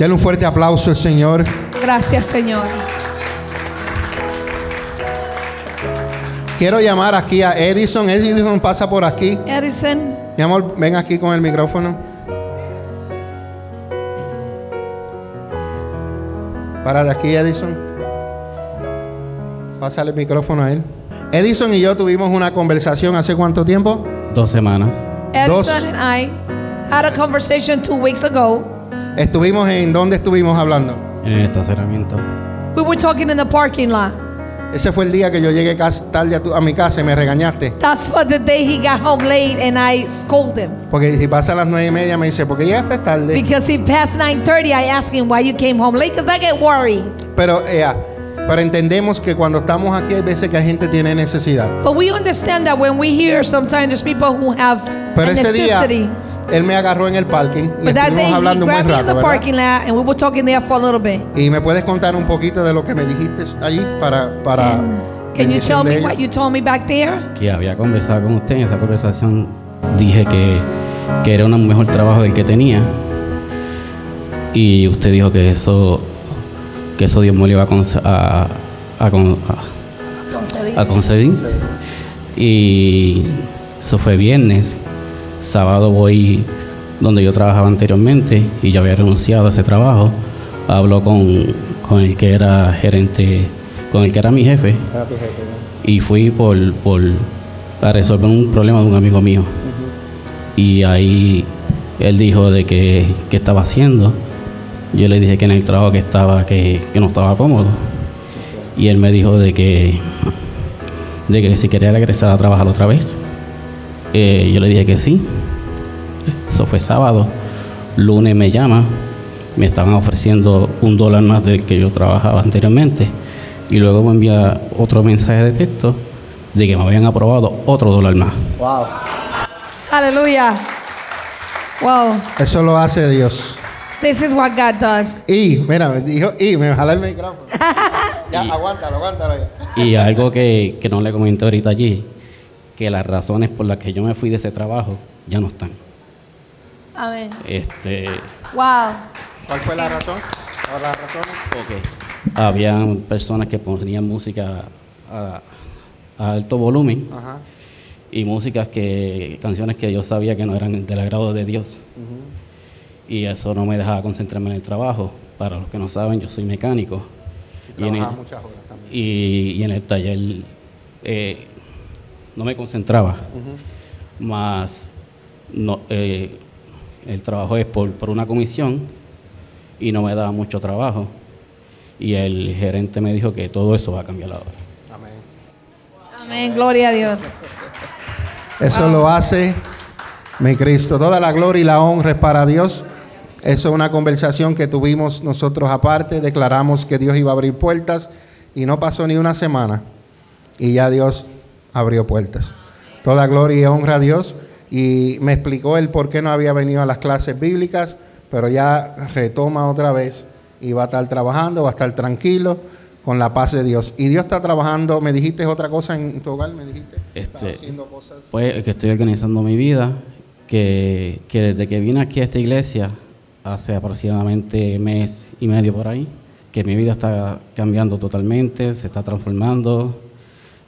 Dale un fuerte aplauso al Señor. Gracias, Señor. Quiero llamar aquí a Edison. Edison pasa por aquí. Edison, Mi amor, ven aquí con el micrófono. Para de aquí, Edison. Pásale el micrófono a él. Edison y yo tuvimos una conversación hace cuánto tiempo? Dos semanas. Dos. Edison and I had a conversation two weeks ago. Estuvimos en dónde estuvimos hablando. En el estacionamiento. We were talking in the parking lot. Ese fue el día que yo llegué tarde a, tu- a mi casa y me regañaste. That's what the day he got home late and I scolded him. Porque si pasa a las nueve y media me dice, ¿por qué llegaste tarde? Because he passed 9.30, I asked him why you came home late because I get worried. Pero, eh, pero entendemos que cuando estamos aquí hay veces que la gente tiene necesidad. But we understand that when we hear sometimes there's people who have Pero a ese día necessity. Él me agarró en el parking y But that day estuvimos he hablando un buen grabbed me in rato. the ¿verdad? parking lot and we were talking there for a little bit. Y me puedes contar un poquito de lo que me dijiste allí para para Can you bendición tell de me ellos? what you told me back there? Que había conversado con usted. En esa conversación dije que, que era un mejor trabajo del que tenía. Y usted dijo que eso, que eso Dios me lo iba a, conce- a, a con- a- a conceder. Y eso fue viernes. Sábado voy donde yo trabajaba anteriormente y yo había renunciado a ese trabajo. Hablo con, con el que era gerente, con el que era mi jefe. Y fui por, por a resolver un problema de un amigo mío. Y ahí él dijo de que, estaba haciendo. Yo le dije que en el trabajo que estaba, que, que no estaba cómodo. Y él me dijo de que, de que si quería regresar a trabajar otra vez. Eh, yo le dije que sí. Eso fue sábado. Lunes me llama. Me estaban ofreciendo un dólar más del que yo trabajaba anteriormente. Y luego me envía otro mensaje de texto de que me habían aprobado otro dólar más. Wow. Hallelujah. Wow. Eso lo hace Dios. This is what God does. Y, mira, me dijo, y me jala el micrófono. ya, aguántalo, aguántalo ya. Y algo que, que no le comenté ahorita allí, que las razones por las que yo me fui de ese trabajo ya no están. Amén. Este, Wow. ¿Cuál fue la razón? ¿O las razones? porque habían personas que ponían música a, a alto volumen Ajá. y músicas que, canciones que yo sabía que no eran del agrado de Dios. Y eso no me dejaba concentrarme en el trabajo. Para los que no saben, yo soy mecánico. Y en el, Trabajaba muchas horas también. y, y en el taller eh, no me concentraba. Más no, eh, el trabajo es por, por una comisión y no me daba mucho trabajo. Y el gerente me dijo que todo eso va a cambiar ahora. Amén. Amén. Gloria a Dios. Eso lo hace mi Cristo. Toda la gloria y la honra es para Dios. Eso es una conversación que tuvimos nosotros aparte. Declaramos que Dios iba a abrir puertas y no pasó ni una semana. Y ya Dios abrió puertas. Toda gloria y honra a Dios. Y me explicó el por qué no había venido a las clases bíblicas, pero ya retoma otra vez y va a estar trabajando, va a estar tranquilo con la paz de Dios. Y Dios está trabajando, me dijiste otra cosa en tu hogar, me dijiste. Este, haciendo cosas. Pues que estoy organizando mi vida, que, que desde que vine aquí a esta iglesia, hace aproximadamente mes y medio por ahí, que mi vida está cambiando totalmente, se está transformando.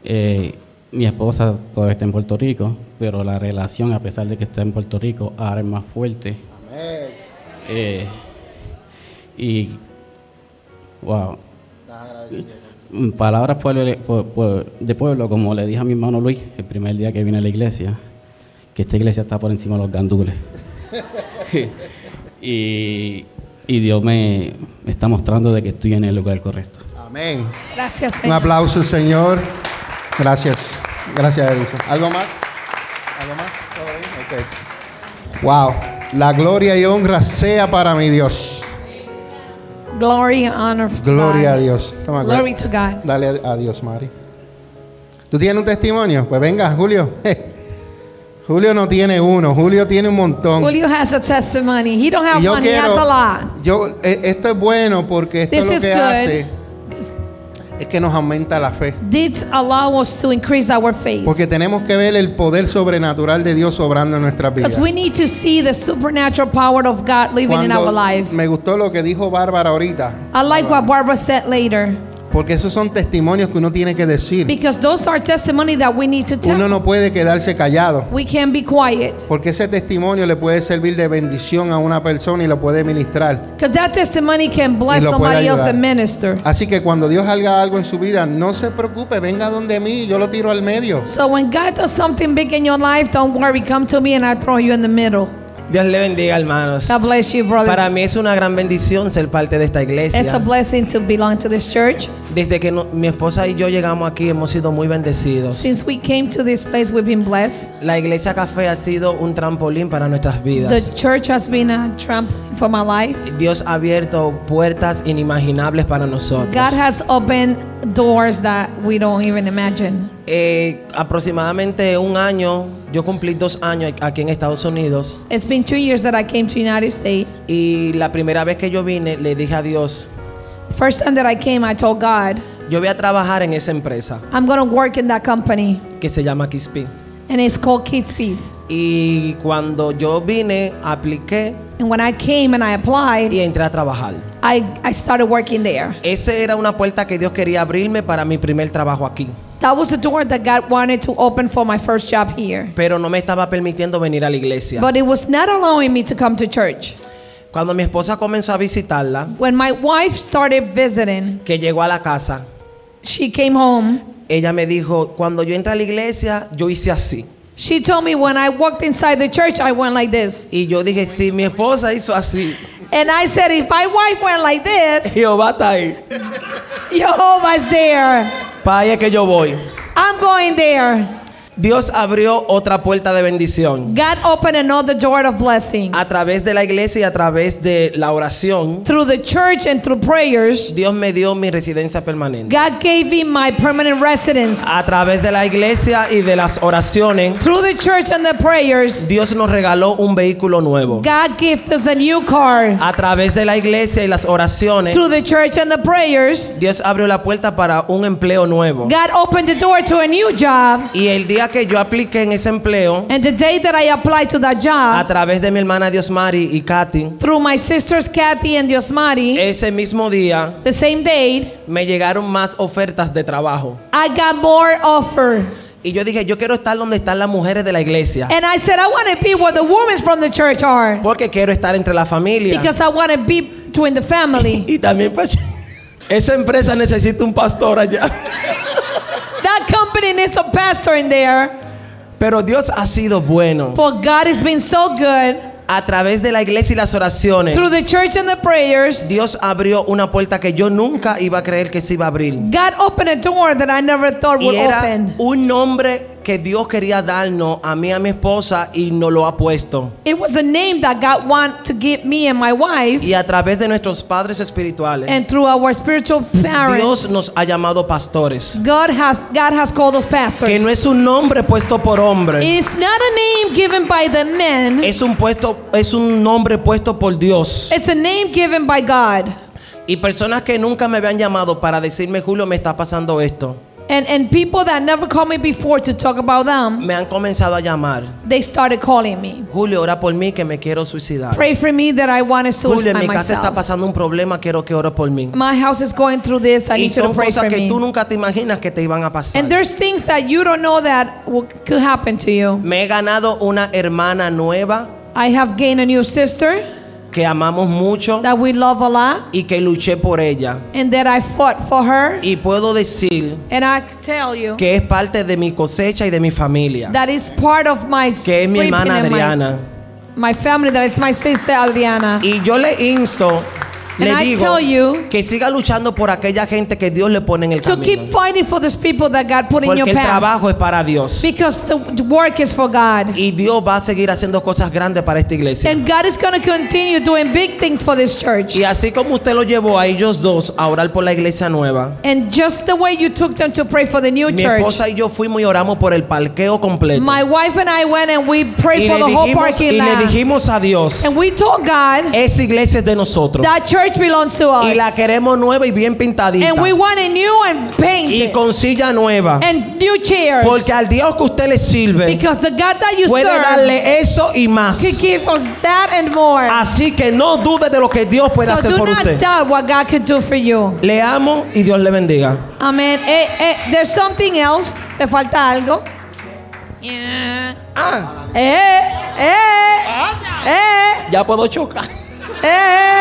Eh, mi esposa todavía está en Puerto Rico, pero la relación, a pesar de que está en Puerto Rico, ahora es más fuerte. Amén. Eh, y, wow. Mm, Palabras de pueblo, como le dije a mi hermano Luis el primer día que vine a la iglesia, que esta iglesia está por encima de los gandules. y, y Dios me, me está mostrando de que estoy en el lugar correcto. Amén. Gracias, Un Señor. aplauso, Señor. Gracias. Gracias, Edison. ¿Algo más? ¿Algo más? ¿Todo bien? Ok. Wow. La gloria y honra sea para mi Dios. Glory and honor. Gloria God. a Dios. Toma, Glory to God. Dale a, a Dios, Mari. ¿Tú tienes un testimonio? Pues venga, Julio. Julio no tiene uno, Julio tiene un montón. Julio has a testimony. He don't have yo one, he has a lot. yo, eh, esto es bueno porque esto This lo que good. hace es que nos aumenta la fe. This allow us to increase our faith. Porque tenemos que ver el poder sobrenatural de Dios obrando en nuestras vidas. Because we need to see the supernatural power of God living in our Cuando life. me gustó lo que dijo Bárbara ahorita, I like what Barbara said later. Porque esos son testimonios que uno tiene que decir. Because those are testimony that we need to Uno tell. no puede quedarse callado, We can't be quiet. porque ese testimonio le puede servir de bendición a una persona y lo puede ministrar. Because that testimony can bless somebody else and minister. Así que cuando Dios haga algo en su vida, no se preocupe, venga donde mí, yo lo tiro al medio. So when God does something big in your life, don't worry. Come to me and I throw you in the middle. Dios le bendiga, hermanos. God bless you, brothers. Para mí es una gran bendición ser parte de esta It's a iglesia. blessing to belong to this church. Desde que no- mi esposa y yo llegamos aquí hemos sido muy bendecidos. Since we came to this place, we've been blessed. La iglesia café ha sido un trampolín para nuestras The vidas. church has been a trampoline for my life. Dios ha abierto puertas inimaginables para nosotros. God has opened doors that we don't even imagine. Eh, aproximadamente un año, yo cumplí dos años aquí en Estados Unidos It's been two years that I came to United States. y la primera vez que yo vine le dije a Dios, First time that I came, I told God, yo voy a trabajar en esa empresa I'm to work in that company. que se llama Kispi. And it's called Kids Beats. Y cuando yo vine, apliqué And when I came and I applied, y entré a trabajar. I, I started working there. Esa era una puerta que Dios quería abrirme para mi primer trabajo aquí. That was the door that God wanted to open for my first job here. Pero no me estaba permitiendo venir a la iglesia. But it was not allowing me to come to church. Cuando mi esposa comenzó a visitarla, When my wife started visiting, que llegó a la casa, she came home. ella me dijo, cuando yo entré a la iglesia, yo hice así. She told me when I walked inside the church, I went like this. Y yo dije, si mi esposa hizo así, And I said, if my wife went like this, Jehová está ahí. Jehovah's there. Para allá que yo voy. I'm going there. Dios abrió otra puerta de bendición. God opened another door of blessing. A través de la iglesia y a través de la oración, Through the church and through prayers, Dios me dio mi residencia permanente. God gave me my permanent residence. A través de la iglesia y de las oraciones, Through the church and the prayers, Dios nos regaló un vehículo nuevo. God gave us a new car. A través de la iglesia y las oraciones, Through the church and the prayers, Dios abrió la puerta para un empleo nuevo. God opened the door to a new job. Y el día que yo apliqué en ese empleo, And the day that I applied to that a job, través de mi hermana Diosmari y Katy, through my sisters Kathy and Diosmari, ese mismo día the same day, me llegaron más ofertas de trabajo. I got more offer. Y yo dije, yo quiero estar donde están las mujeres de la iglesia. And I said, I want to be where the women from the church are. Porque quiero estar entre la familia. Because I want to be between the family. Y también para esa empresa necesita un pastor allá. That company needs a pastor in there. Pero Dios ha sido bueno. For God has been so good. A través de la iglesia y las oraciones, Through the church and the prayers, Dios abrió una puerta que yo nunca iba a creer que se iba a abrir. God opened a door that I never thought Y would era open. un nombre que Dios quería darnos a mí a mi esposa y nos lo ha puesto. It was a name that God wanted to give me and my wife. Y a través de nuestros padres espirituales, And through our spiritual parents, Dios nos ha llamado pastores. God has God has called us pastors. Que no es un nombre puesto por hombre, It's not a name given by the men. es un puesto, es un nombre puesto por Dios. It's a name given by God. Y personas que nunca me habían llamado para decirme, Julio, me está pasando esto, And and people that never called me before to talk about them, me han comenzado a llamar. they started calling me. Julio, ora por mí que me quiero suicidar. Pray for me that I want to Julio, suicide en mi casa está myself. pasando un problema, quiero que por mí. My house is going through this. I Y need you to son pray cosas for que me. tú nunca te imaginas que te iban a pasar. And there's things that you don't know that will, could happen to you. Me he ganado una hermana nueva I have gained a new sister que amamos mucho that we love a lot y que luché por ella. and that I fought for her. Y puedo decir And I tell you que es parte de mi cosecha y de mi familia, that is part of my que es mi hermana and my- Adriana. My, family, that is my sister Adriana. Y yo le insto, le digo que siga luchando por aquella gente que Dios le pone en el camino. keep fighting for those people that God put in Porque your el path. trabajo es para Dios. Because the work is for God. Y Dios va a seguir haciendo cosas grandes para esta iglesia. And God is going to continue doing big things for this church. Y así como usted lo llevó a ellos dos a orar por la iglesia nueva, And just the way you took them to pray for the new mi church. esposa y yo fuimos y oramos por el parqueo completo. My wife and I went and we prayed Y for the whole dijimos, parking y le lot. dijimos a Dios, And we told God esa iglesia es de nosotros. that church church belongs to us. Y la queremos nueva y bien pintadita. and we want it new and Y painted. con silla nueva. and new chairs. Porque al Dios que usted le sirve because the God that you puede serve darle eso y más. can give us that and more. Así que no dude de lo que Dios puede so hacer do por not usted. doubt what God could do for you. Le amo y Dios le bendiga. Amen. Eh, eh, there's something else. Te falta algo. Yeah. Ah, Eh, eh, eh, ya puedo chocar. eh.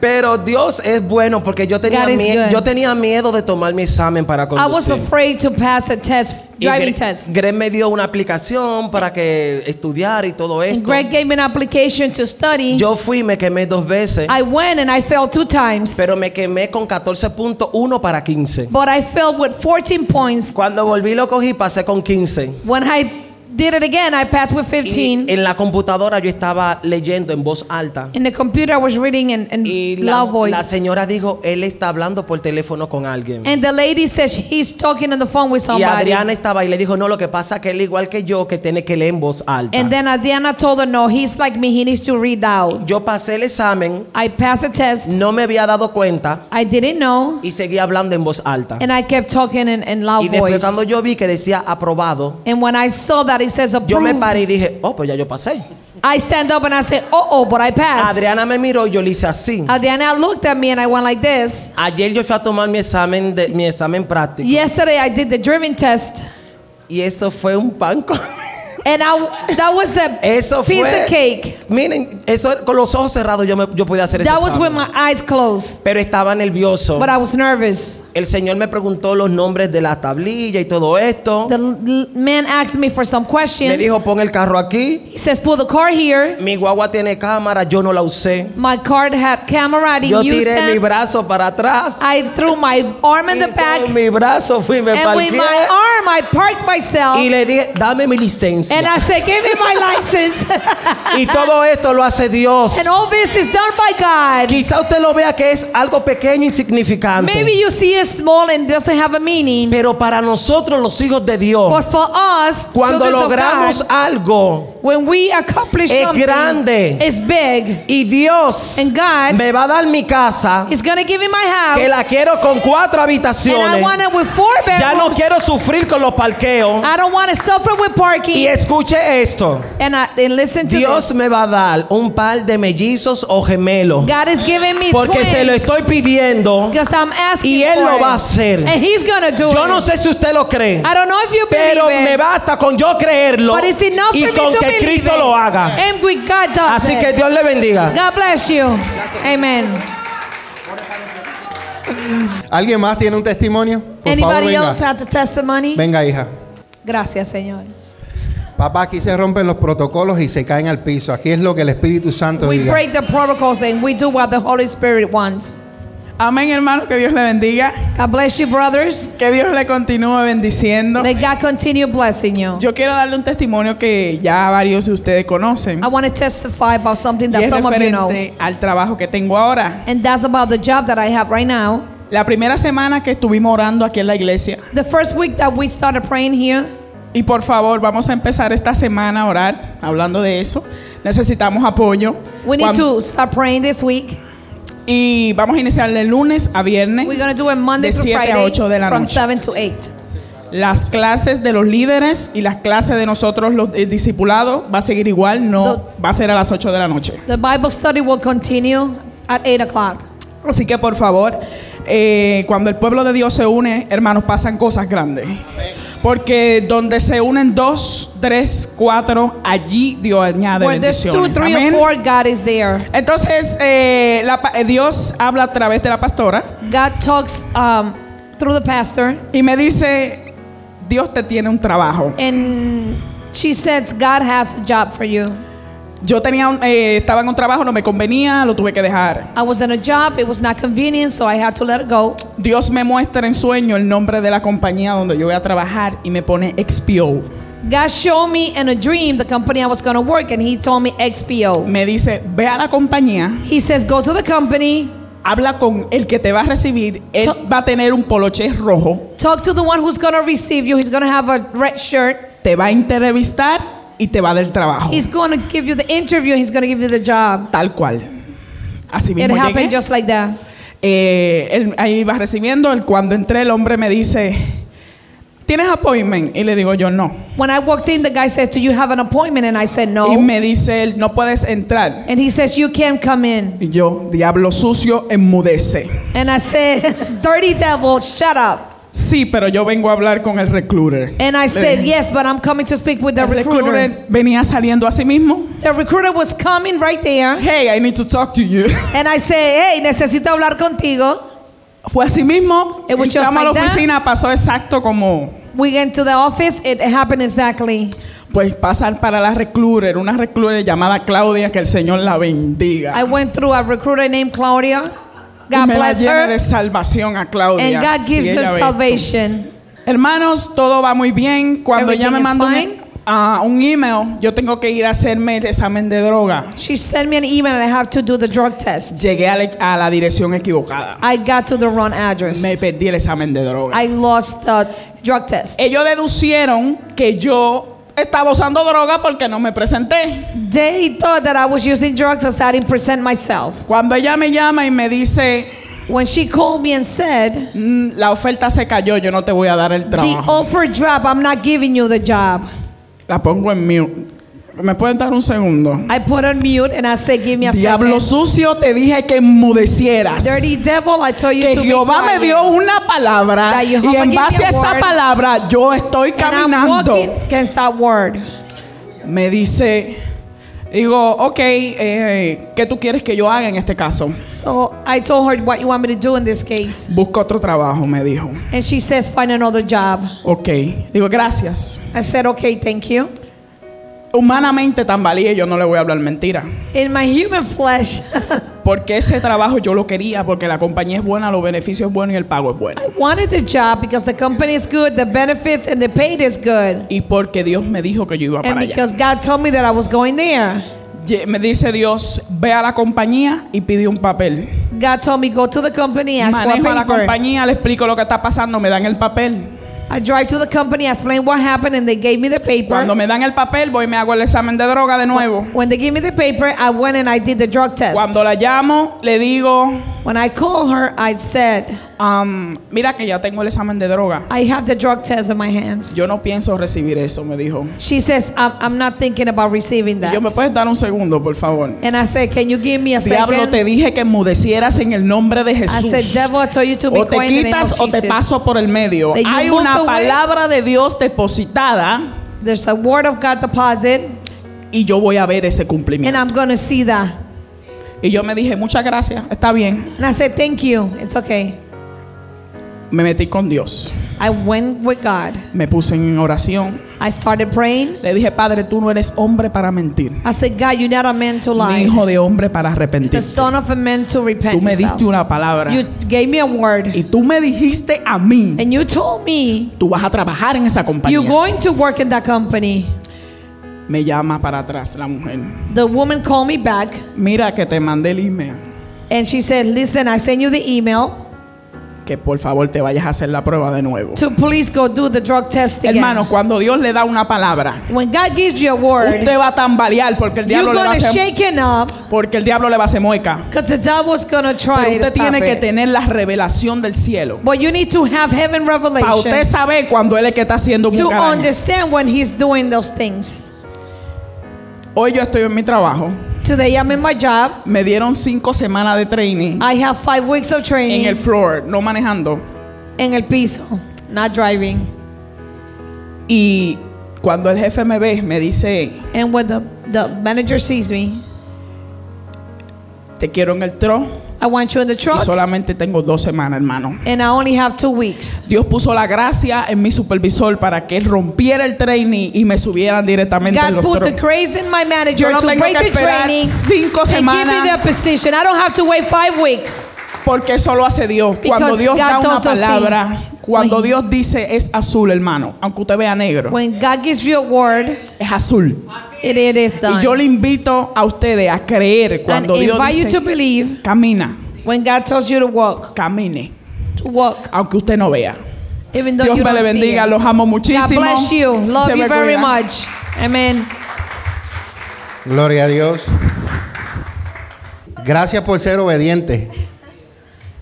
Pero Dios es bueno porque yo tenía, God is mie- good. yo tenía miedo de tomar mi examen para I was conducir. afraid to pass a test, Y driving Gre- test. Greg me dio una aplicación para que estudiar y todo esto. Greg gave me an application to study. Yo fui y me quemé dos veces, I went and I failed two times, pero me quemé con 14.1 para 15. but I failed with 14 points. Cuando volví lo cogí, pasé con 15. When I did it again, I passed with Y 15. en la computadora yo estaba leyendo en voz alta. In the computer, I was reading in, in Y la, loud voice. la señora dijo, él está hablando por teléfono con alguien. And the lady says he's talking on the phone with Y somebody. Adriana estaba y le dijo, no, lo que pasa es que él igual que yo, que tiene que leer en voz alta. And then Adriana told her, no, he's like me. He needs to read out. Yo pasé el examen, I passed the test. no me había dado cuenta I didn't know. y seguía hablando en voz alta. And I kept talking in, in loud Y después voice. cuando yo vi que decía aprobado, And when I saw that says yo me approved, paré y dije, oh, pues ya yo pasé. I stand up and I say, oh, oh, but I passed. Adriana me miró y yo le hice así. Adriana looked at me and I went like this. Ayer yo fui a tomar mi examen, de, mi examen práctico. Yesterday I did the driving test. Y eso fue un pan con... And I, that was a Eso piece fue... of cake. Miren, eso con los ojos cerrados yo, me, yo podía hacer That was with my eyes closed. Pero estaba nervioso. But I was nervous. El Señor me preguntó los nombres de la tablilla y todo esto. The man asked me for some Me questions. dijo, pon el carro aquí. He says, pull the car here. Mi guagua tiene cámara, yo no la usé. My car had camera. I Yo didn't tiré mi brazo para atrás. I threw my arm in Y the back. con mi brazo fui, me And with my arm, I parked myself. Y le dije, dame mi licencia. And I said, give me my license. Y todo esto lo hace Dios. and all this is done by God. Quizá usted lo vea que es algo pequeño, insignificante. Maybe you see it small and doesn't have a meaning. Pero para nosotros los hijos de Dios, But for us, cuando logramos God, algo when we accomplish Es something, grande. it's big. y Dios And God me va a dar mi casa, is to give me my house. que la quiero con cuatro and I habitaciones, want it with four bedrooms. ya no quiero sufrir con los parqueos. I don't want to suffer with parking. Y escuche esto, and, I, and listen to Dios this. me va a dar un par de mellizos o gemelos, God is giving me porque twins. se lo estoy pidiendo. Because I'm asking Y Él for lo it. va a hacer. And He's to do Yo it. no sé si usted lo cree, I don't know if you pero believe me it. basta con yo creerlo But it's enough y for me con to que believe Cristo it. lo haga. And with God does Así it. que Dios le bendiga. God bless you. Amen. ¿Alguien más tiene un testimonio? Por favor, Anybody venga. else have a testimony? Venga, hija. Gracias, Señor. Papá, aquí se rompen los protocolos y se caen al piso. Aquí es lo que el Espíritu Santo We diga. break the protocols and we do what the Holy Spirit wants. Amén, hermano, que Dios le bendiga, God bless you, brothers. que Dios le continúe bendiciendo. May God continue blessing you. Yo quiero darle un testimonio que ya varios de ustedes conocen I want to testify about something y that es some of you know. al trabajo que tengo ahora. And that's about the job that I have right now. La primera semana que estuvimos orando aquí en la iglesia The first week that we started praying here, y por favor vamos a empezar esta semana a orar hablando de eso. Necesitamos apoyo we need to start praying this week. y vamos a iniciar de lunes a viernes We're going to do it Monday de through 7 a Friday 8 de la from noche. 7 to 8. Las clases de los líderes y las clases de nosotros los eh, discipulados va a seguir igual, no va a ser a las 8 de la noche. The Bible study will continue at 8 o'clock. Así que por favor, eh, cuando el pueblo de Dios se une, hermanos, pasan cosas grandes. Porque donde se unen dos, tres, cuatro, allí Dios añade Where there's two, bendiciones. three, Amén. four, God is there. Entonces, eh, la eh, Dios habla a través de la pastora God talks um, through the pastor, y me dice, Dios te tiene un trabajo. and she says God has a job for you. Yo tenía, un- eh, estaba en un trabajo, no me convenía, lo tuve que dejar. I was in a job, it was not convenient, so I had to let it go. Dios me muestra en sueño el nombre de la compañía donde yo voy a trabajar y me pone XPO. God showed me in a dream the company I was going to work, and He told me XPO. Me dice, ve a la compañía, He says, Go to the company, habla con el que te va a recibir, él So- va a tener un poloche rojo, talk to the one who's going to receive you. He's going to have a red shirt. te va a entrevistar y te va a dar trabajo. He's going to give you the interview. He's going to give you the job. Tal cual. Así It mismo happened llegué. just like that. Eh, él ahí iba recibiendo. él- cuando entré, el hombre me dice, ¿tienes appointment? Y le digo yo, no. When I walked in, the guy said, "Do you have an appointment?" And I said, Y "No." me dice él, no puedes entrar. And he says, "You can't come in." Y yo, diablo sucio, enmudece. And I said, "Dirty devil, shut up." Sí, pero yo vengo a hablar con el recruiter. And I said, "Yes, but I'm coming to speak with the El recruiter." recruiter venía saliendo a sí mismo. The recruiter was coming right there. Hey, I need to talk to you. And I said, "Hey, necesito hablar contigo." Fue así mismo. It was just Entramos a la like that. oficina, pasó exacto como We went to the office. It happened exactly. pues pasar para la recruiter, una recruiter llamada Claudia, que el Señor la bendiga. I went through a recruiter named Claudia. God me la bless llene her. de salvación a Claudia. And God si gives her ella ve esto. salvation. Hermanos, todo va muy bien. Cuando ella me Everything is manda un, fine. ah, un email, yo tengo que ir a hacerme el examen de droga. She sent me an email and I have to do the drug test. Llegué a la, a la dirección equivocada. I got to the wrong address. Me perdí el examen de droga. I lost the drug test. Ellos deducieron que yo estaba usando droga porque no me presenté. They thought that I was using drugs because I didn't present myself. Cuando ella me llama y me dice, When she called me and said, "Mm, la oferta se cayó, yo no te voy a dar el the trabajo. offer drop, I'm not giving you the job. La pongo en mute. ¿Me pueden dar un segundo? I put on mute and I said, give me a Diablo second. sucio, te dije que enmudecieras. Dirty devil, I told you que to Jehová me dio una palabra y en base a esa palabra yo estoy caminando. word. Me dice, digo, ok, eh, ¿qué tú quieres que yo haga en este caso? So I told her what you want me to do in this case. Busca otro trabajo, me dijo. And she says, find another job. Ok, digo, gracias. I said, okay, thank you. Humanamente tambaleé, yo no le voy a hablar mentira. In my human flesh, Porque ese trabajo yo lo quería, porque la compañía es buena, los beneficios es buenos y el pago es bueno. I wanted the job because the company is good, the benefits and the pay is good. Y porque Dios me dijo que yo iba And para allá. because God told me that I was going there. Me dice Dios, ve a la compañía y pide un papel. God told me go to the company, ask for a Manejo a la paper. compañía, le explico lo que está pasando, me dan el papel. I drive to the company, I explain what happened, and they gave me the paper. Cuando me dan el papel, voy y me hago el examen de droga de nuevo. When they gave me the paper, I went and I did the drug test. Cuando la llamo, le digo, When I called her, I said, "Am, mira que ya tengo el examen de droga. I have the drug test in my hands. Yo no pienso recibir eso, me dijo. She says, I'm, I'm not thinking about receiving Y that. yo, ¿me puedes dar un segundo, por favor? And I said, Can you give me a Diablo, second? te dije que enmudecieras en el nombre de I Jesús. said, Devil, I told you to be O te quiet the name quitas o te paso por el medio. That Hay una palabra de Dios depositada There's a word of God deposit, y yo voy a ver ese and cumplimiento. I'm going to see that. Y yo me dije, muchas gracias, está bien. And I said, Thank you. It's okay. Me metí con Dios. I went with God. Me puse en oración. I started praying. Le dije, Padre, tú no eres hombre para mentir, I said, God, you're not a man to ni lie. hijo de hombre para The arrepentirte. son of a man to repent Tú me yourself. diste una palabra You gave me a word. y tú me dijiste a mí, And you told me tú vas a trabajar en esa compañía. you're going to work in that company. Me llama para atrás la mujer. The woman called me back Mira que te mandé el email. and she said, Listen, I sent you the email Que por favor te vayas a hacer la prueba de nuevo. to please go do the drug test again. Hermano, cuando Dios le da una palabra, when God gives you a word, usted va a tambalear porque el diablo le va a hacer, up porque el diablo le va a hacer mueca. the devil's Pero try to usted tiene que it. tener la revelación del cielo. But you need to have heaven Para revelation usted saber cuando él es que está haciendo to understand when he's doing those things. Hoy yo estoy en mi trabajo. Today I'm in my job. Me dieron cinco semanas de training I have five weeks of en training el floor, no manejando. en el piso, not driving. Y cuando el jefe me ve, me dice, And when the, the manager sees me, te quiero en el tro. I want you in the Y truck, solamente tengo dos semanas, hermano. and I only have two weeks. Dios puso la gracia en mi supervisor para que él rompiera el training y me subieran directamente en God los put the grace in my manager Yo no to tengo break que the training cinco and give me semanas. the position. I don't have to wait five weeks. Porque eso lo hace Dios. Cuando Because Dios God da una palabra. Cuando When Dios dice es azul, hermano, aunque usted vea negro, When God gives you a word, es azul. it, it is Y yo le invito a ustedes a creer and cuando Dios invite you dice, to believe camina, when God tells you to walk, camine, to walk, aunque usted no vea. even though Dios you me don't le see bendiga, it. los amo God muchísimo. bless you. Love Se you me very cuida. much. Amen. Gloria a Dios. Gracias por ser obediente.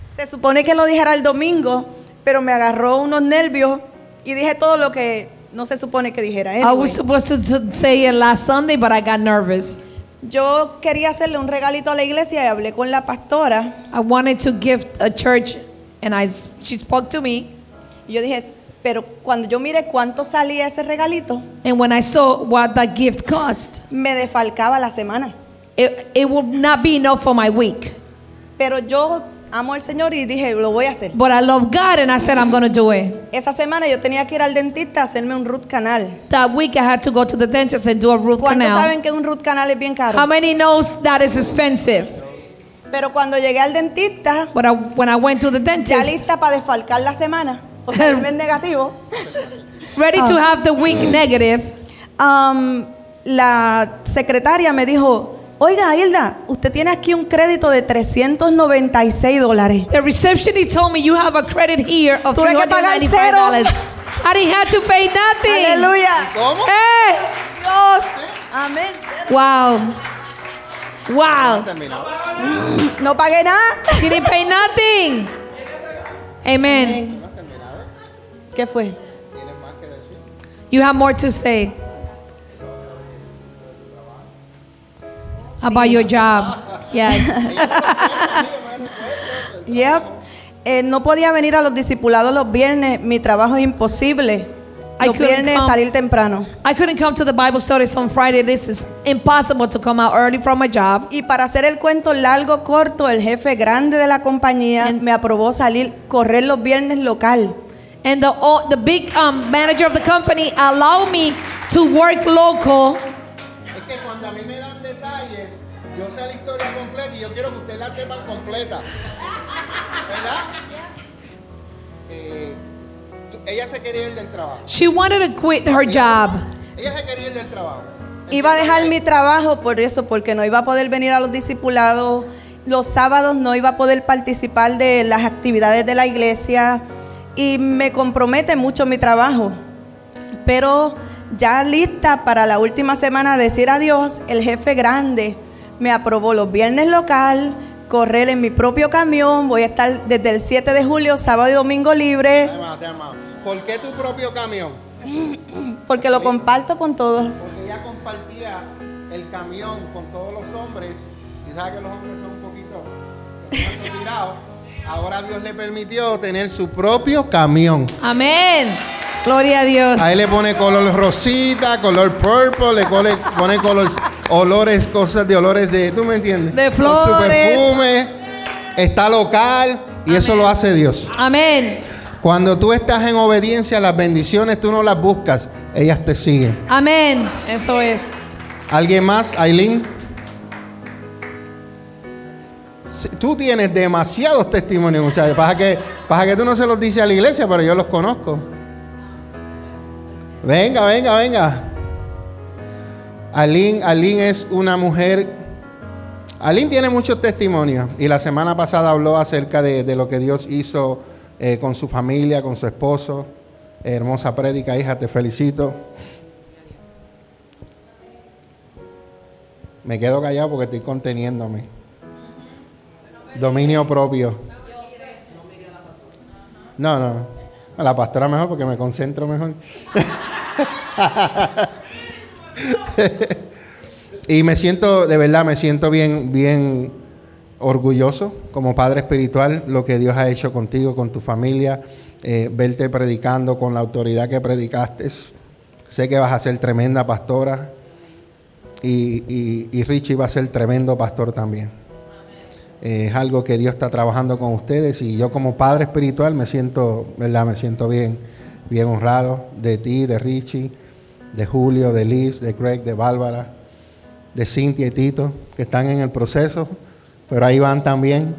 Se supone que lo dijera el domingo, pero me agarró unos nervios y dije todo lo que no se supone que dijera. I Anyway, was supposed to, say it last Sunday, but I got nervous. yo quería hacerle un regalito a la iglesia y hablé con la pastora. I wanted to gift a church, and I she spoke to me. Y yo dije, pero cuando yo mire cuánto salía ese regalito, And when I saw what that gift cost, me defalcaba la semana. it, it would not be enough for my week. Pero yo amo al Señor y dije, lo voy a hacer. But I love God, and I said I'm going to do it. Esa semana yo tenía que ir al dentista a hacerme un root canal. That week I had to go to the dentist and do a root ¿Cuántos canal. saben que un root canal es bien caro? How many knows that is expensive? Pero cuando llegué al dentista, But I, when I went to the ya dentist, lista para desfalcar la semana, o sea, el mes negativo, ready to have the week negative, am, la secretaria me dijo, oiga Hilda, usted tiene aquí un crédito de 396 dólares. the receptionist told me you have a credit here of Tuve que pagar $395. cero. I didn't have to pay nothing. Aleluya. ¿Cómo? Hey, Dios. Amén. wow. Wow. No pagué nada. She didn't pay nothing. Amen. ¿Qué fue? You have more to say about your job. Yes. Yep. Eh, no podía venir a los discipulados los viernes. Mi trabajo es imposible. I Los couldn't viernes come. salir temprano. I couldn't come to the Bible studies on Friday. This is impossible to come out early from my job. Y para hacer el cuento largo, corto, el jefe grande de la compañía And- me aprobó salir, correr los viernes local. And the oh, the big um, manager of the company allowed me to work local. Es que cuando a mí me la sepan completa. ¿Verdad? Eh, ella se quería ir del trabajo. She wanted to quit her job. Ella se quería ir del trabajo. Iba a dejar mi trabajo por eso, porque no iba a poder venir a los discipulados. Los sábados no iba a poder participar de las actividades de la iglesia y me compromete mucho mi trabajo. Pero ya lista para la última semana decir adiós, el jefe grande me aprobó los viernes local, correr en mi propio camión. Voy a estar desde el 7 de julio, sábado y domingo libre, Te amado, te amado. ¿Por qué tu propio camión? porque lo comparto con todos. Porque ella compartía el camión con todos los hombres y sabe que los hombres son un poquito tirados. Ahora Dios le permitió tener su propio camión. Amén. Gloria a Dios. A él le pone color rosita, color purple, le pone, pone color, olores, cosas de olores de, ¿tú me entiendes? De Con su flores. perfume, está local y eso lo hace Dios. Amén. Cuando tú estás en obediencia, las bendiciones tú no las buscas, ellas te siguen. Amén. Eso es. ¿Alguien más? Aileen. Tú tienes demasiados testimonios, muchachos. Pasa que, pasa que tú no se los dices a la iglesia, pero yo los conozco. Venga, venga, venga. Aileen, Aileen es una mujer. Aileen tiene muchos testimonios. Y la semana pasada habló acerca de, de lo que Dios hizo eh, con su familia, con su esposo. Hermosa prédica, hija, te felicito. Me quedo callado porque estoy conteniéndome. Dominio propio. No, no. A la pastora mejor porque me concentro mejor. y me siento, de verdad, me siento bien, bien orgulloso como padre espiritual lo que Dios ha hecho contigo, con tu familia, eh, verte predicando con la autoridad que predicaste. Sé que vas a ser tremenda pastora y, y, y Richie va a ser tremendo pastor también. Es algo que Dios está trabajando con ustedes y yo como padre espiritual me siento, ¿verdad? Me siento bien, bien honrado de ti, de Richie, de Julio, de Liz, de Greg, de Bárbara, de Cintia y Tito, que están en el proceso, pero ahí van también.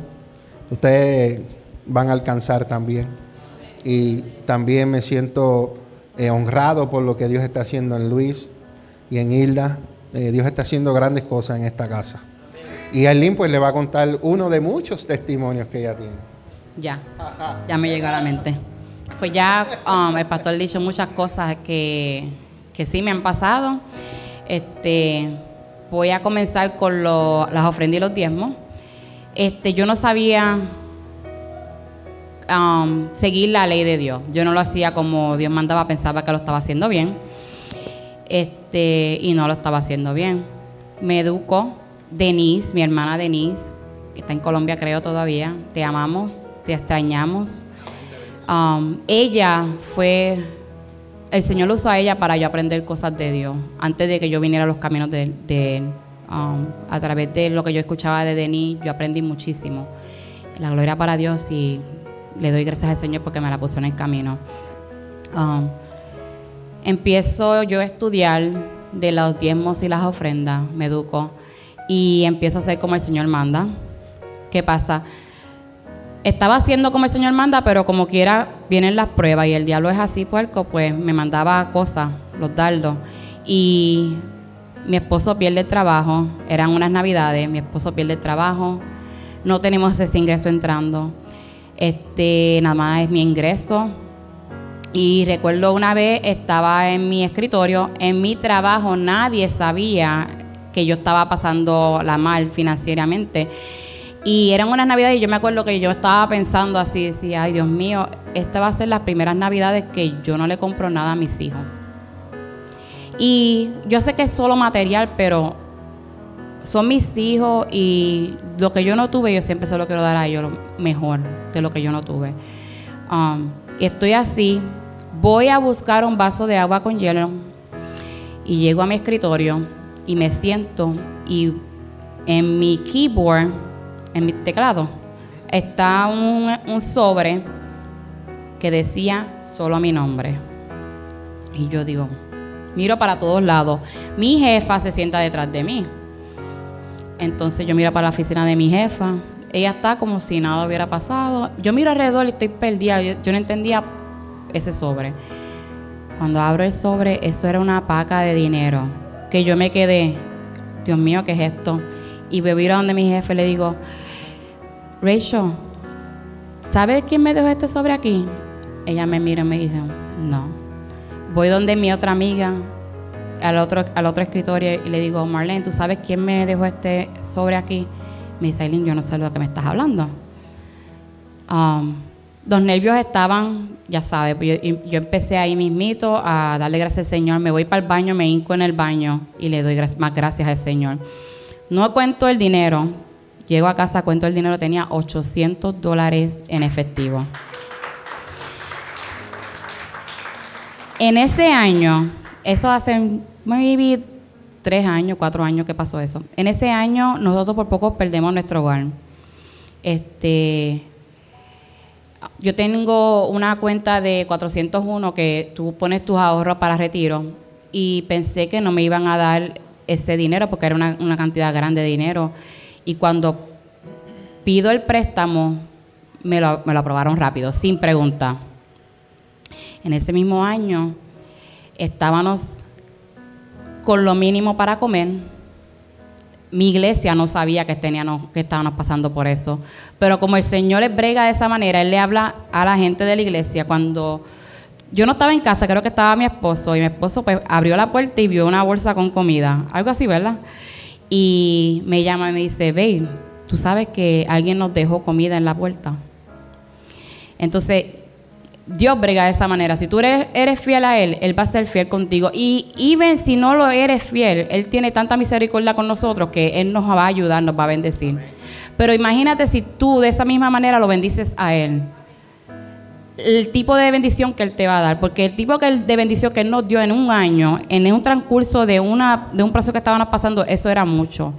Ustedes van a alcanzar también. Y también me siento eh, honrado por lo que Dios está haciendo en Luis y en Hilda. Eh, Dios está haciendo grandes cosas en esta casa. Y Aileen pues le va a contar uno de muchos testimonios que ella tiene. Ya, ya me llegó a la mente. Pues ya um, el pastor ha dicho muchas cosas que, que sí me han pasado. Este, voy a comenzar con lo- las ofrendas y los diezmos. Este, yo no sabía um, seguir la ley de Dios. Yo no lo hacía como Dios mandaba, pensaba que lo estaba haciendo bien. Este, y no lo estaba haciendo bien. Me educó Denise, mi hermana Denise, que está en Colombia creo todavía. Te amamos, te extrañamos. Um, ella fue, el Señor usó a ella para yo aprender cosas de Dios, antes de que yo viniera a los caminos de, de Él. Um, a través de lo que yo escuchaba de Denis, yo aprendí muchísimo. La gloria para Dios y le doy gracias al Señor porque me la puso en el camino. Um, empiezo yo a estudiar de los diezmos y las ofrendas, me educo y empiezo a hacer como el Señor manda. ¿Qué pasa? Estaba haciendo como el Señor manda, pero como quiera vienen las pruebas y el diablo es así, puerco, pues me mandaba cosas, los dardos. Y mi esposo pierde el trabajo, eran unas navidades, mi esposo pierde el trabajo, no tenemos ese ingreso entrando. Este, nada más es mi ingreso. Y recuerdo una vez estaba en mi escritorio, en mi trabajo, nadie sabía que yo estaba pasando la mal financieramente. Y eran unas navidades y yo me acuerdo que yo estaba pensando así, decía, ay Dios mío, esta va a ser las primeras navidades que yo no le compro nada a mis hijos. Y yo sé que es solo material, pero son mis hijos y lo que yo no tuve, yo siempre se lo quiero dar a ellos lo mejor de lo que yo no tuve. Um, y estoy así, voy a buscar un vaso de agua con hielo y llego a mi escritorio y me siento y en mi keyboard, en mi teclado, está un, sobre que decía solo mi nombre. Y yo digo, miro para todos lados. Mi jefa se sienta detrás de mí. Entonces yo miro para la oficina de mi jefa. Ella está como si nada hubiera pasado. Yo miro alrededor y estoy perdida. Yo no entendía ese sobre. Cuando abro el sobre, eso era una paca de dinero. Que yo me quedé, Dios mío, ¿qué es esto? Y me viro a donde mi jefe le digo, Rachel, ¿sabes quién me dejó este sobre aquí? Ella me mira y me dice, no. Voy donde mi otra amiga, al otro, al otro escritorio, y le digo, Marlene, ¿tú sabes quién me dejó este sobre aquí? Me dice, Aileen, yo no sé lo que me estás hablando. Um, los nervios estaban, ya sabes, pues yo, empecé ahí mismito a darle gracias al Señor. Me voy para el baño, me hinco en el baño y le doy más gracias al Señor. No cuento el dinero. Llego a casa, cuento el dinero, tenía 800 dólares en efectivo. En ese año, eso hace maybe tres años, cuatro años que pasó eso. En ese año, nosotros por poco perdemos nuestro hogar. Este, yo tengo una cuenta de 401 que tú pones tus ahorros para retiro y pensé que no me iban a dar ese dinero porque era una, cantidad grande de dinero. Y cuando pido el préstamo, me lo, me lo aprobaron rápido, sin pregunta. En ese mismo año estábamos con lo mínimo para comer. Mi iglesia no sabía que, teníamos, que estábamos pasando por eso. Pero como el Señor les brega de esa manera, Él le habla a la gente de la iglesia. Cuando yo no estaba en casa, creo que estaba mi esposo, y mi esposo pues, abrió la puerta y vio una bolsa con comida. Algo así, ¿verdad? Y me llama y me dice, ve, tú sabes que alguien nos dejó comida en la puerta. Entonces, Dios brega de esa manera. Si tú eres, eres fiel a Él, Él va a ser fiel contigo. Y even si no lo eres fiel, Él tiene tanta misericordia con nosotros que Él nos va a ayudar, nos va a bendecir. Pero imagínate si tú de esa misma manera lo bendices a Él. El tipo de bendición que Él te va a dar. Porque el tipo de bendición que Él nos dio en un año, en un transcurso de, una, de un proceso que estábamos pasando, eso era mucho.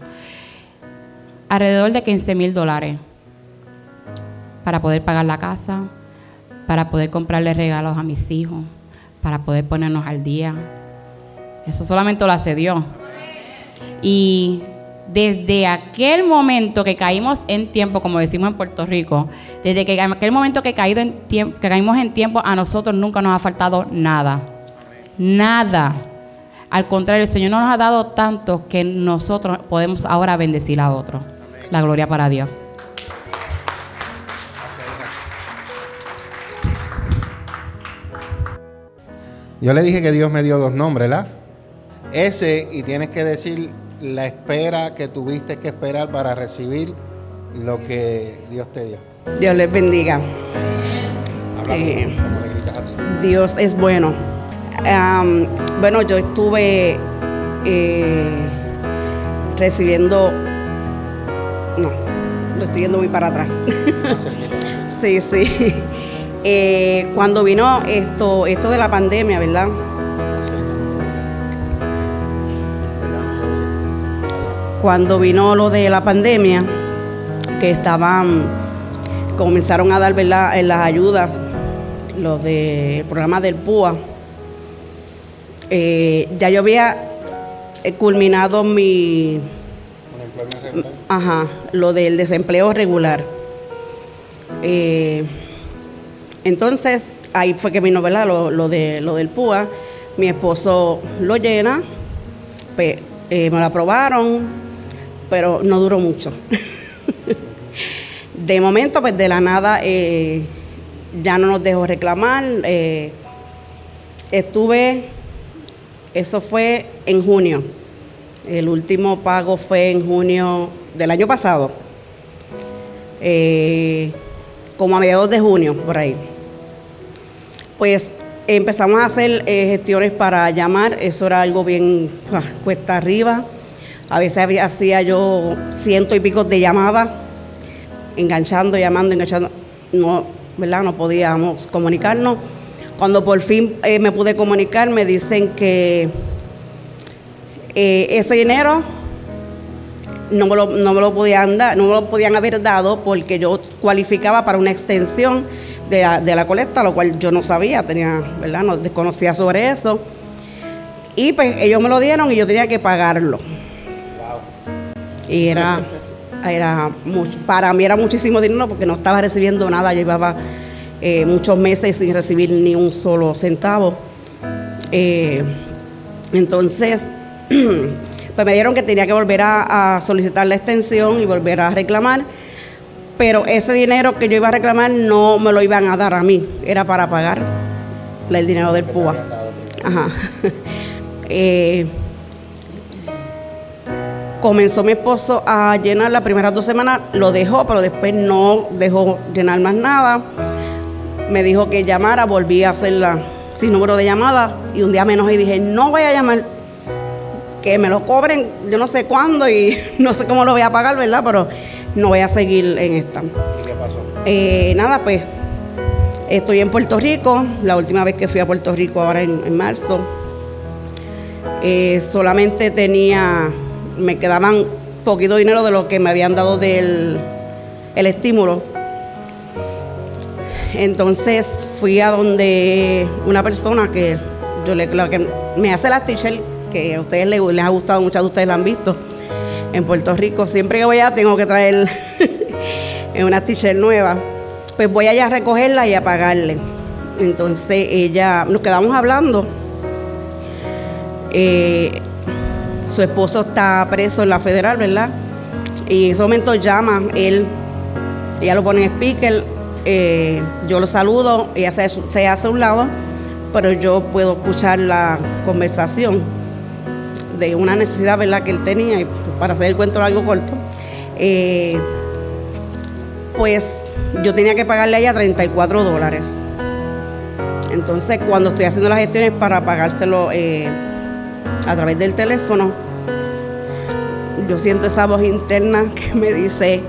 Alrededor de 15 mil dólares para poder pagar la casa, para poder comprarle regalos a mis hijos, para poder ponernos al día. Eso solamente lo hace Dios. Y desde aquel momento que caímos en tiempo, como decimos en Puerto Rico, desde que aquel momento que, que caímos en tiempo, a nosotros nunca nos ha faltado nada. Nada. Al contrario, el Señor nos ha dado tanto que nosotros podemos ahora bendecir a otros. La gloria para Dios. Yo le dije que Dios me dio dos nombres, ¿verdad? Ese, y tienes que decir la espera que tuviste que esperar para recibir lo que Dios te dio. Dios les bendiga. Eh. Dios es bueno. Bueno, yo estuve eh, recibiendo. No, lo estoy yendo muy para atrás. sí, sí. Eh, cuando vino esto, esto de la pandemia, ¿verdad? Cuando vino lo de la pandemia, que estaban, comenzaron a dar, ¿verdad? En las ayudas, los del programa del PUA, eh, ya yo había eh, culminado mi, ajá, lo del desempleo regular. Eh, entonces, ahí fue que vino, ¿verdad? Lo, de, lo del PUA. Mi esposo lo llena, eh, me lo aprobaron, pero no duró mucho. de momento, pues de la nada, eh, ya no nos dejó reclamar. eh, estuve, eso fue en junio. El último pago fue en junio del año pasado. Como a mediados de junio, por ahí. Pues empezamos a hacer eh, gestiones para llamar, eso era algo bien ah, cuesta arriba. A veces hacía yo ciento y pico de llamadas, enganchando, llamando, enganchando. No, ¿verdad? No podíamos comunicarnos. Cuando por fin eh, me pude comunicar, me dicen que eh, ese dinero no me, lo, no me lo podían dar, no me lo podían haber dado porque yo cualificaba para una extensión de la, de la colecta, lo cual yo no sabía, tenía, ¿verdad? No desconocía sobre eso. Y pues ellos me lo dieron y yo tenía que pagarlo. Y era, era mucho, para mí era muchísimo dinero porque no estaba recibiendo nada, yo llevaba eh, muchos meses sin recibir ni un solo centavo. Eh, entonces, pues me dieron que tenía que volver a, a solicitar la extensión y volver a reclamar, pero ese dinero que yo iba a reclamar no me lo iban a dar a mí, era para pagar el dinero del PUA. Ajá. Eh, comenzó mi esposo a llenar las primeras dos semanas, lo dejó, pero después no dejó llenar más nada. Me dijo que llamara, volví a hacerla sin número de llamada y un día menos y dije, no voy a llamar, que me lo cobren, yo no sé cuándo y no sé cómo lo voy a pagar, ¿verdad? Pero no voy a seguir en esta. Eh, nada, pues estoy en Puerto Rico, la última vez que fui a Puerto Rico ahora en, en marzo. Eh, solamente tenía, me quedaban poquito dinero de lo que me habían dado del el estímulo. Entonces fui a donde una persona que yo le la que me hace las t-shirts, que a ustedes les, les ha gustado, muchas de ustedes la han visto en Puerto Rico. Siempre que voy allá tengo que traer una t-shirt nueva. Pues voy allá a recogerla y a pagarle. Entonces ella, nos quedamos hablando. Eh, su esposo está preso en la federal, ¿verdad? Y en ese momento llama él, ella lo pone en speaker, eh, yo lo saludo, ella se, se hace a un lado, pero yo puedo escuchar la conversación de una necesidad, ¿verdad?, que él tenía, y para hacer el cuento algo corto, eh, pues yo tenía que pagarle a ella 34 dólares. Entonces, cuando estoy haciendo las gestiones para pagárselo eh, a través del teléfono, yo siento esa voz interna que me dice,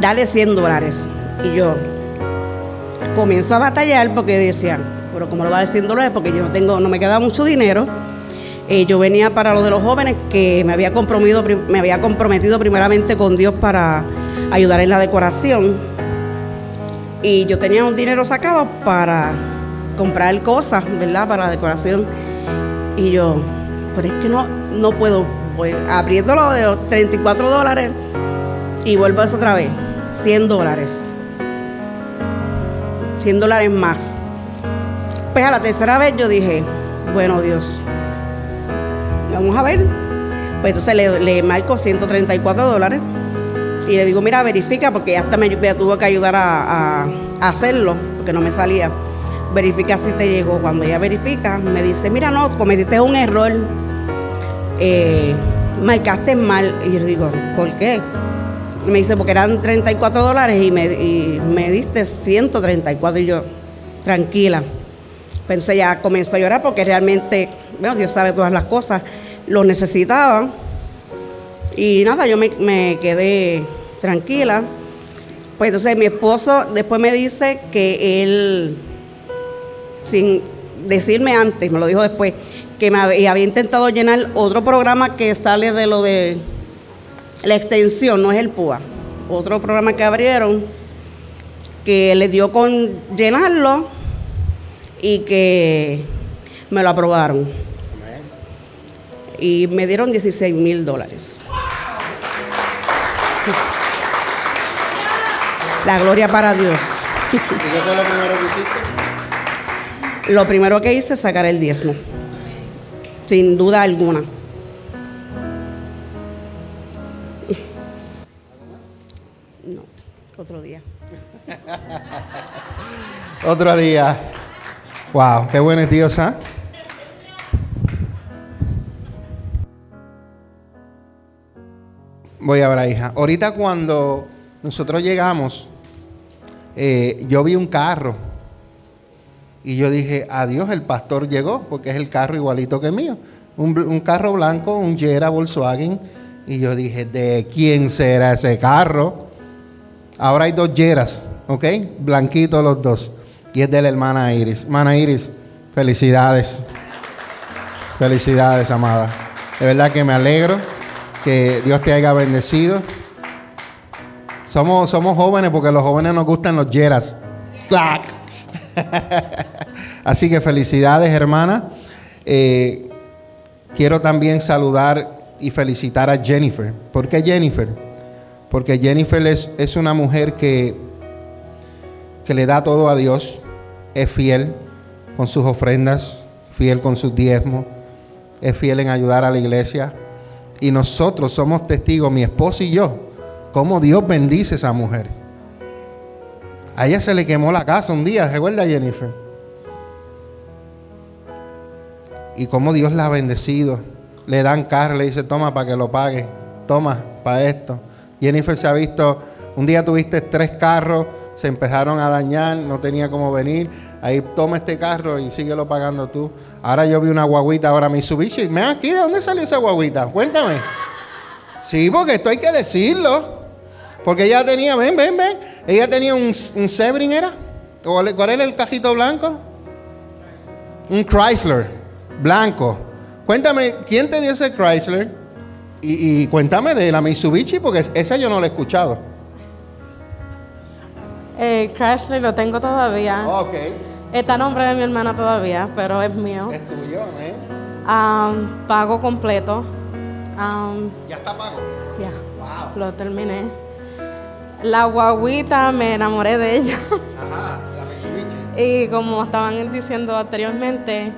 dale 100 dólares. Y yo comienzo a batallar porque decía, pero ¿cómo lo va a dar 100 dólares? Porque yo no tengo, no me queda mucho dinero. Eh, yo venía para lo de los jóvenes que me había, comprometido, primeramente con Dios para ayudar en la decoración. Y yo tenía un dinero sacado para comprar cosas, ¿verdad? Para la decoración. Y yo, pero es que no, no puedo, pues abriéndolo de los 34 dólares y vuelvo a eso otra vez, 100 dólares. 100 dólares más. Pues a la tercera vez yo dije, bueno Dios, vamos a ver. Pues entonces le, marco 134 dólares y le digo, mira, verifica, porque hasta me, me tuvo que ayudar a, hacerlo, porque no me salía. Verifica si te llegó. Cuando ella verifica, me dice, mira, no, cometiste un error. Eh, marcaste mal. Y yo digo, ¿por qué? Me dice, porque eran 34 dólares y me, me diste 134. Y yo, tranquila. Pensé ya comenzó a llorar porque realmente, bueno, Dios sabe todas las cosas, lo necesitaba. Y nada, yo me, me quedé tranquila. Pues entonces mi esposo después me dice que él, sin decirme antes, me lo dijo después, que me había, había intentado llenar otro programa que sale de lo de la extensión, no es el PUA, otro programa que abrieron, que le dio con llenarlo y que me lo aprobaron. Y me dieron 16 mil dólares. La gloria para Dios. ¿Y qué fue lo primero que hiciste? Lo primero que hice es sacar el diezmo. Sin duda alguna. No, otro día. Otro día. Wow, qué bueno es Dios, ¿ah? Voy a ver, hija. Ahorita cuando nosotros llegamos, eh, yo vi un carro y yo dije, adiós, el pastor llegó, porque es el carro igualito que mío. Un, un carro blanco, un Jera Volkswagen. Y yo dije, ¿de quién será ese carro? Ahora hay dos Jeras, ¿ok? Blanquitos los dos. Y es de la hermana Iris. Hermana Iris, felicidades. Felicidades, amada. De verdad que me alegro que Dios te haya bendecido. Somos, somos jóvenes porque los jóvenes nos gustan los Jeras. ¡Clac! Así que felicidades, hermana. Eh, quiero también saludar y felicitar a Jennifer. ¿Por qué Jennifer? Porque Jennifer es, es una mujer que, que le da todo a Dios, es fiel con sus ofrendas, fiel con sus diezmos, es fiel en ayudar a la iglesia. Y nosotros somos testigos, mi esposo y yo, cómo Dios bendice a esa mujer. A ella se le quemó la casa un día, ¿recuerda Jennifer? Y cómo Dios la ha bendecido. Le dan carro, le dice, toma para que lo pague. Toma para esto. Jennifer se ha visto, un día tuviste tres carros, se empezaron a dañar, no tenía cómo venir. Ahí toma este carro y síguelo pagando tú. Ahora yo vi una guaguita, ahora Mitsubishi. Me aquí, ¿de dónde salió esa guaguita? Cuéntame. Sí, porque esto hay que decirlo. Porque ella tenía, ven, ven, ven. Ella tenía un, un Sebring, ¿era? ¿O le- ¿Cuál era el cajito blanco? Un Chrysler blanco. Cuéntame, ¿quién te dio ese Chrysler? Y, y cuéntame de la Mitsubishi, porque esa yo no la he escuchado. El Chrysler lo tengo todavía. Ok, Está a nombre de mi hermana todavía, pero es mío. es tuyo, ¿eh? Am, pago completo. Ya está pago. ya, lo terminé. La guaguita, me enamoré de ella. Ajá, la Mitsubishi. Y como estaban diciendo anteriormente,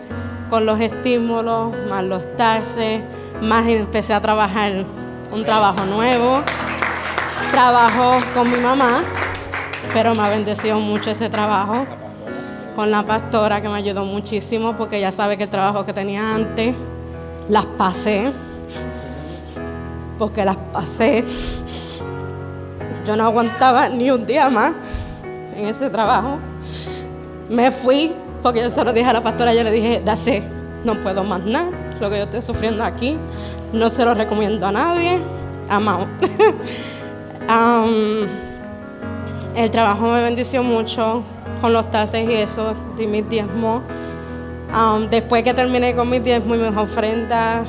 con los estímulos, más los taxes, más empecé a trabajar un trabajo nuevo. Trabajo con mi mamá, pero me ha bendecido mucho ese trabajo. Con la pastora que me ayudó muchísimo porque ella sabe que el trabajo que tenía antes las pasé. Porque las pasé. Yo no aguantaba ni un día más en ese trabajo. Me fui porque yo se lo dije a la pastora, yo le dije, dase, no puedo más nada, lo que yo estoy sufriendo aquí, no se lo recomiendo a nadie, amado. Am, el trabajo me bendició mucho con los taxes y eso, di mis diezmos. Am, después que terminé con mis diezmos y mis ofrendas,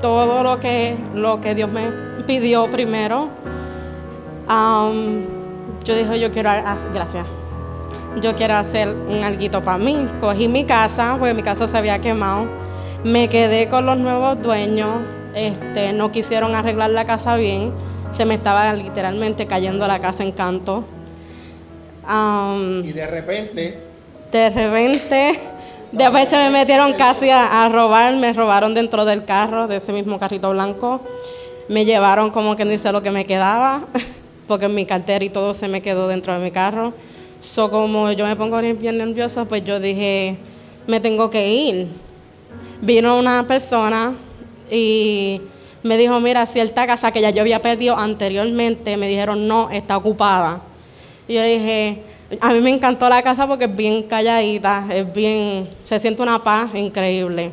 todo lo que, lo que Dios me pidió primero, am, yo dije, yo quiero, hacer, gracias, yo quiero hacer un alguito para mí. Cogí mi casa, porque mi casa se había quemado. Me quedé con los nuevos dueños. Este, no quisieron arreglar la casa bien. Se me estaba literalmente cayendo la casa en canto. Y de repente, de repente, después se me metieron casi a, a robar, me robaron dentro del carro, de ese mismo carrito blanco. Me llevaron como que dice lo que me quedaba, porque mi cartera y todo se me quedó dentro de mi carro. So, como yo me pongo bien nerviosa, pues yo dije, me tengo que ir. Vino una persona y Me dijo, mira, cierta casa que ya yo había pedido anteriormente, me dijeron, no, está ocupada. Y yo dije, a mí me encantó la casa porque es bien calladita, es bien, se siente una paz increíble.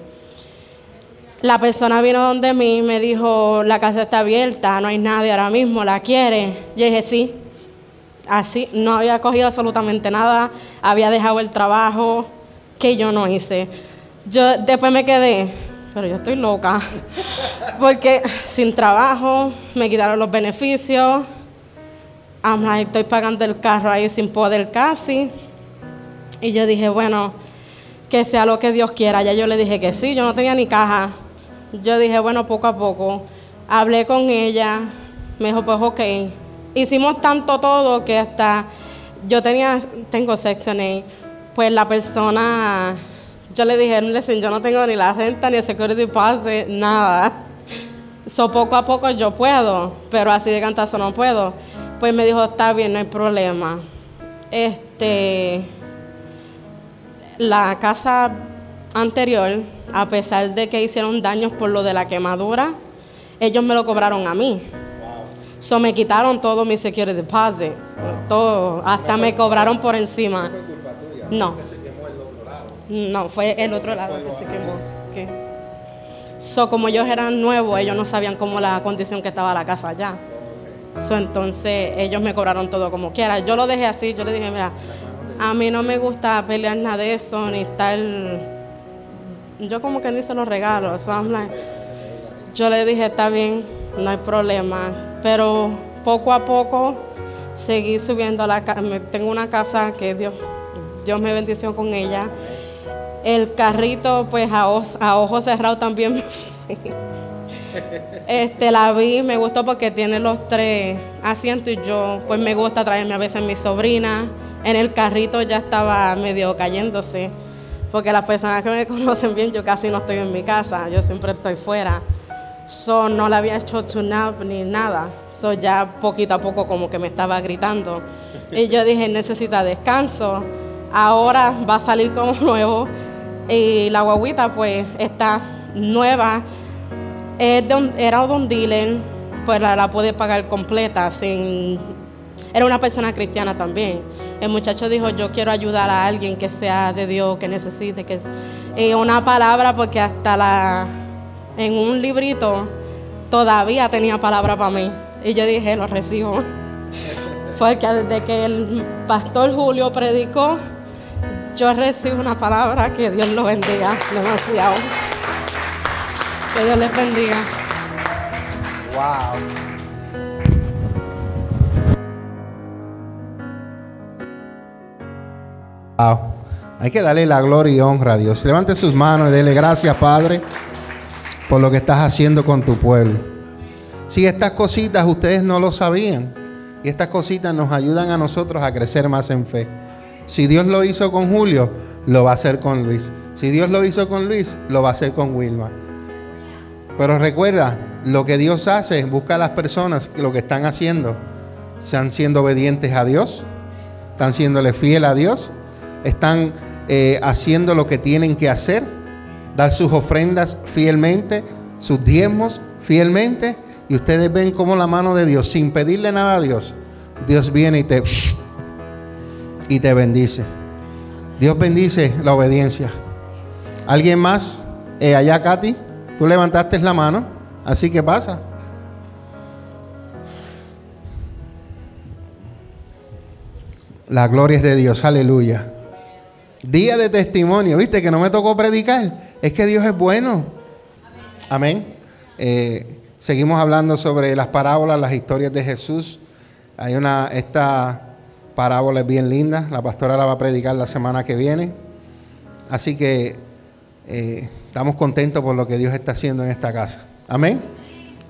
La persona vino donde mí, me dijo, la casa está abierta, no hay nadie ahora mismo, ¿la quiere? Yo dije, sí. Así, no había cogido absolutamente nada, había dejado el trabajo que yo no hice. Yo después me quedé, pero yo estoy loca, porque sin trabajo, me quitaron los beneficios, I'm estoy pagando el carro ahí sin poder casi. Y yo dije, bueno, que sea lo que Dios quiera. Ya yo le dije que sí, yo no tenía ni caja. Yo dije, bueno, poco a poco. Hablé con ella, me dijo, pues ok. Hicimos tanto todo que hasta yo tenía, tengo Section A, pues la persona, yo le dije, listen, yo no tengo ni la renta, ni el security pass, nada. So poco a poco yo puedo, pero así de cantazo no puedo. Pues me dijo, está bien, no hay problema. Este, la casa anterior, a pesar de que hicieron daños por lo de la quemadura, ellos me lo cobraron a mí. So me quitaron todo mi security deposit, todo, hasta me cobraron por encima. No. No, fue el otro lado So, como ellos eran nuevos, ellos no sabían cómo la condición que estaba la casa allá. So, entonces ellos me cobraron todo como quiera. Yo lo dejé así, yo le dije, mira, a mí no me gusta pelear nada de eso, ni estar... Yo como que ni se los regalo. So, I'm like- yo le dije, está bien, no hay problema. Pero poco a poco seguí subiendo a la casa. Tengo una casa que Dios, Dios me bendició con ella. El carrito, pues a, ojos cerrados también. este, la vi, me gustó porque tiene los tres asientos y yo, pues me gusta traerme a veces mi sobrina. En el carrito ya estaba medio cayéndose, porque las personas que me conocen bien, yo casi no estoy en mi casa, yo siempre estoy fuera. So, no le había hecho tune up ni nada. So, ya poquito a poco como que me estaba gritando. Y yo dije, necesita descanso. Ahora va a salir como nuevo. Y la guaguita pues está nueva. Era de un dealer, pues la, la pude pagar completa. Sin, era una persona cristiana también. El muchacho dijo, yo quiero ayudar a alguien que sea de Dios, que necesite. que Y una palabra porque hasta la en un librito todavía tenía palabra para mí. Y yo dije, lo recibo. Porque desde que el pastor Julio predicó, yo recibo una palabra que Dios lo bendiga demasiado. Que Dios les bendiga. Wow. Wow. Hay que darle la gloria y honra a Dios. Levante sus manos y dele gracias, Padre, por lo que estás haciendo con tu pueblo. Si estas cositas ustedes no lo sabían, y estas cositas nos ayudan a nosotros a crecer más en fe. Si Dios lo hizo con Julio, lo va a hacer con Luis. Si Dios lo hizo con Luis, lo va a hacer con Wilma. Pero recuerda, lo que Dios hace, busca a las personas que lo que están haciendo. Están siendo obedientes a Dios, están siéndole fiel a Dios, están eh, haciendo lo que tienen que hacer, dar sus ofrendas fielmente, sus diezmos fielmente. Y ustedes ven cómo la mano de Dios, sin pedirle nada a Dios, Dios viene y te, y te bendice. Dios bendice la obediencia. ¿Alguien más? Eh, allá, Katy, tú levantaste la mano, así que pasa. La gloria es de Dios, aleluya. Día de testimonio, viste que no me tocó predicar, es que Dios es bueno. Amén. Eh, seguimos hablando sobre las parábolas, las historias de Jesús. Hay una, esta parábola es bien linda, la pastora la va a predicar la semana que viene. Así que eh, estamos contentos por lo que Dios está haciendo en esta casa. Amén.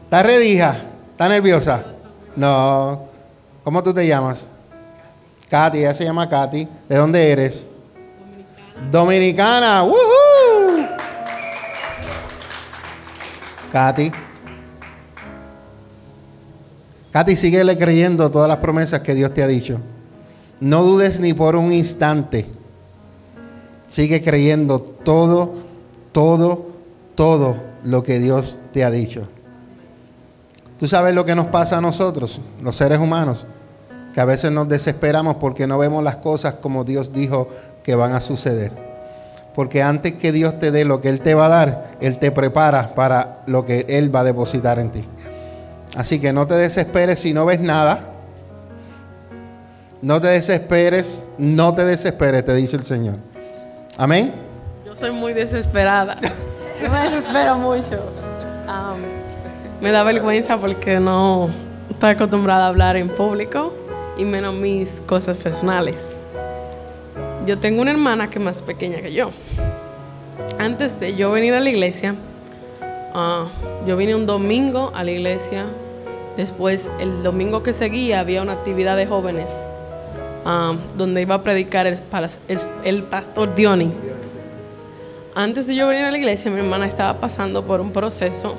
¿Estás ready, hija? ¿Estás nerviosa? No. ¿Cómo tú te llamas? Katy, ella se llama Katy. ¿De dónde eres? Dominicana. ¡Woohoo! Katy. Katy, síguele creyendo todas las promesas que Dios te ha dicho. No dudes ni por un instante. Sigue creyendo todo, todo, todo lo que Dios te ha dicho. Tú sabes lo que nos pasa a nosotros, los seres humanos, que a veces nos desesperamos porque no vemos las cosas como Dios dijo que van a suceder. Porque antes que Dios te dé lo que Él te va a dar, Él te prepara para lo que Él va a depositar en ti. Así que no te desesperes si no ves nada. No te desesperes, no te desesperes, te dice el Señor. Amén. Yo soy muy desesperada. Yo me desespero mucho. Me da vergüenza porque no estoy acostumbrada a hablar en público y menos mis cosas personales. Yo tengo una hermana que es más pequeña que yo. Antes de yo venir a la iglesia, ah, yo vine un domingo a la iglesia. Después, el domingo que seguía, había una actividad de jóvenes ah, donde iba a predicar el, pas- el- el pastor Diony. Antes de yo venir a la iglesia, mi hermana estaba pasando por un proceso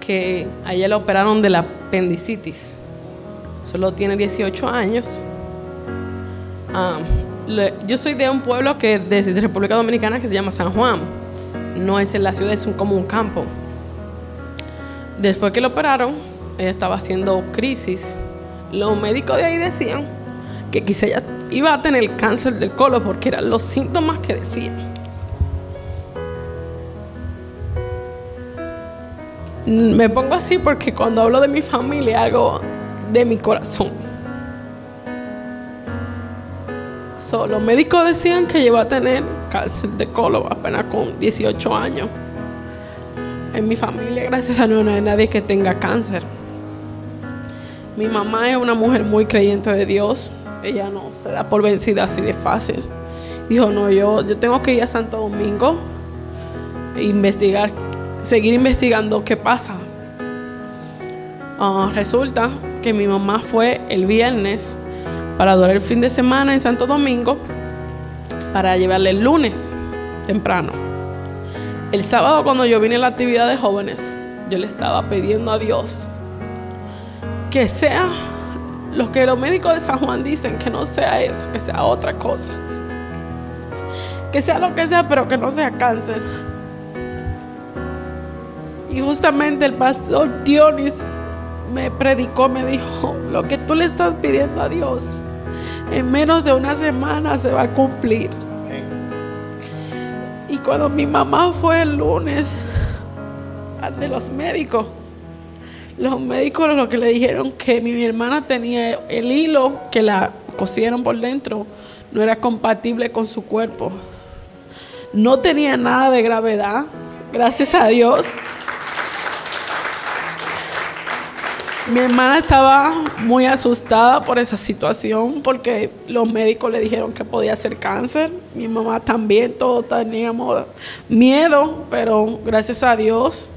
que a ella la operaron de la apendicitis. Solo tiene 18 años. Le- yo soy de un pueblo que desde República Dominicana que se llama San Juan. No es en la ciudad, es un, como un campo. Después que la operaron, ella estaba haciendo crisis. Los médicos de ahí decían que quizá ella iba a tener cáncer del colon porque eran los síntomas que decían. Me pongo así porque cuando hablo de mi familia hago de mi corazón. So, los médicos decían que iba a tener cáncer de colon apenas con 18 años. En mi familia, gracias a Dios, no hay nadie que tenga cáncer. Mi mamá es una mujer muy creyente de Dios. Ella no se da por vencida así de fácil. Dijo, no, yo, yo tengo que ir a Santo Domingo e investigar, seguir investigando qué pasa. Ah, resulta que mi mamá fue el viernes para adorar el fin de semana en Santo Domingo para llevarle el lunes temprano. El sábado cuando yo vine a la actividad de jóvenes, yo le estaba pidiendo a Dios que sea lo que los médicos de San Juan dicen, que no sea eso, que sea otra cosa. Que sea lo que sea, pero que no sea cáncer. Y justamente el pastor Dionis me predicó, me dijo, lo que tú le estás pidiendo a Dios, en menos de una semana se va a cumplir. Y cuando mi mamá fue el lunes al de los médicos, los médicos lo que le dijeron que mi, mi hermana tenía el hilo que la cosieron por dentro, no era compatible con su cuerpo. No tenía nada de gravedad, gracias a Dios. Mi hermana estaba muy asustada por esa situación porque los médicos le dijeron que podía ser cáncer. Mi mamá también, todos teníamos miedo, pero gracias a Dios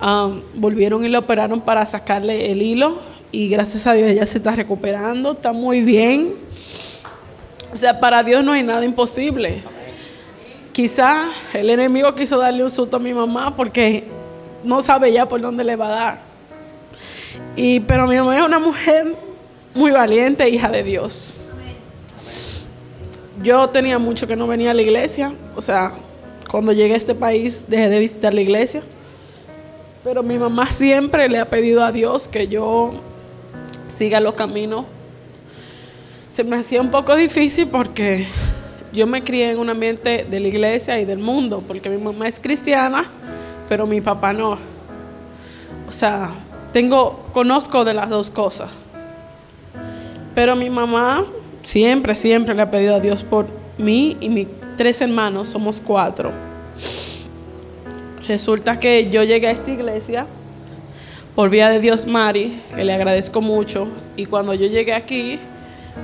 um, volvieron y le operaron para sacarle el hilo y gracias a Dios ella se está recuperando, está muy bien. O sea, para Dios no hay nada imposible. Quizá el enemigo quiso darle un susto a mi mamá porque no sabe ya por dónde le va a dar. Y, pero mi mamá es una mujer muy valiente, hija de Dios. Yo tenía mucho que no venía a la iglesia. O sea, cuando llegué a este país dejé de visitar la iglesia. Pero mi mamá siempre le ha pedido a Dios que yo siga los caminos. Se me hacía un poco difícil porque yo me crié en un ambiente de la iglesia y del mundo, porque mi mamá es cristiana, pero mi papá no. O sea, tengo, conozco de las dos cosas. Pero mi mamá siempre, siempre le ha pedido a Dios por mí y mis tres hermanos, somos cuatro. Resulta que yo llegué a esta iglesia por vía de Dios Mari, que le agradezco mucho, y cuando yo llegué aquí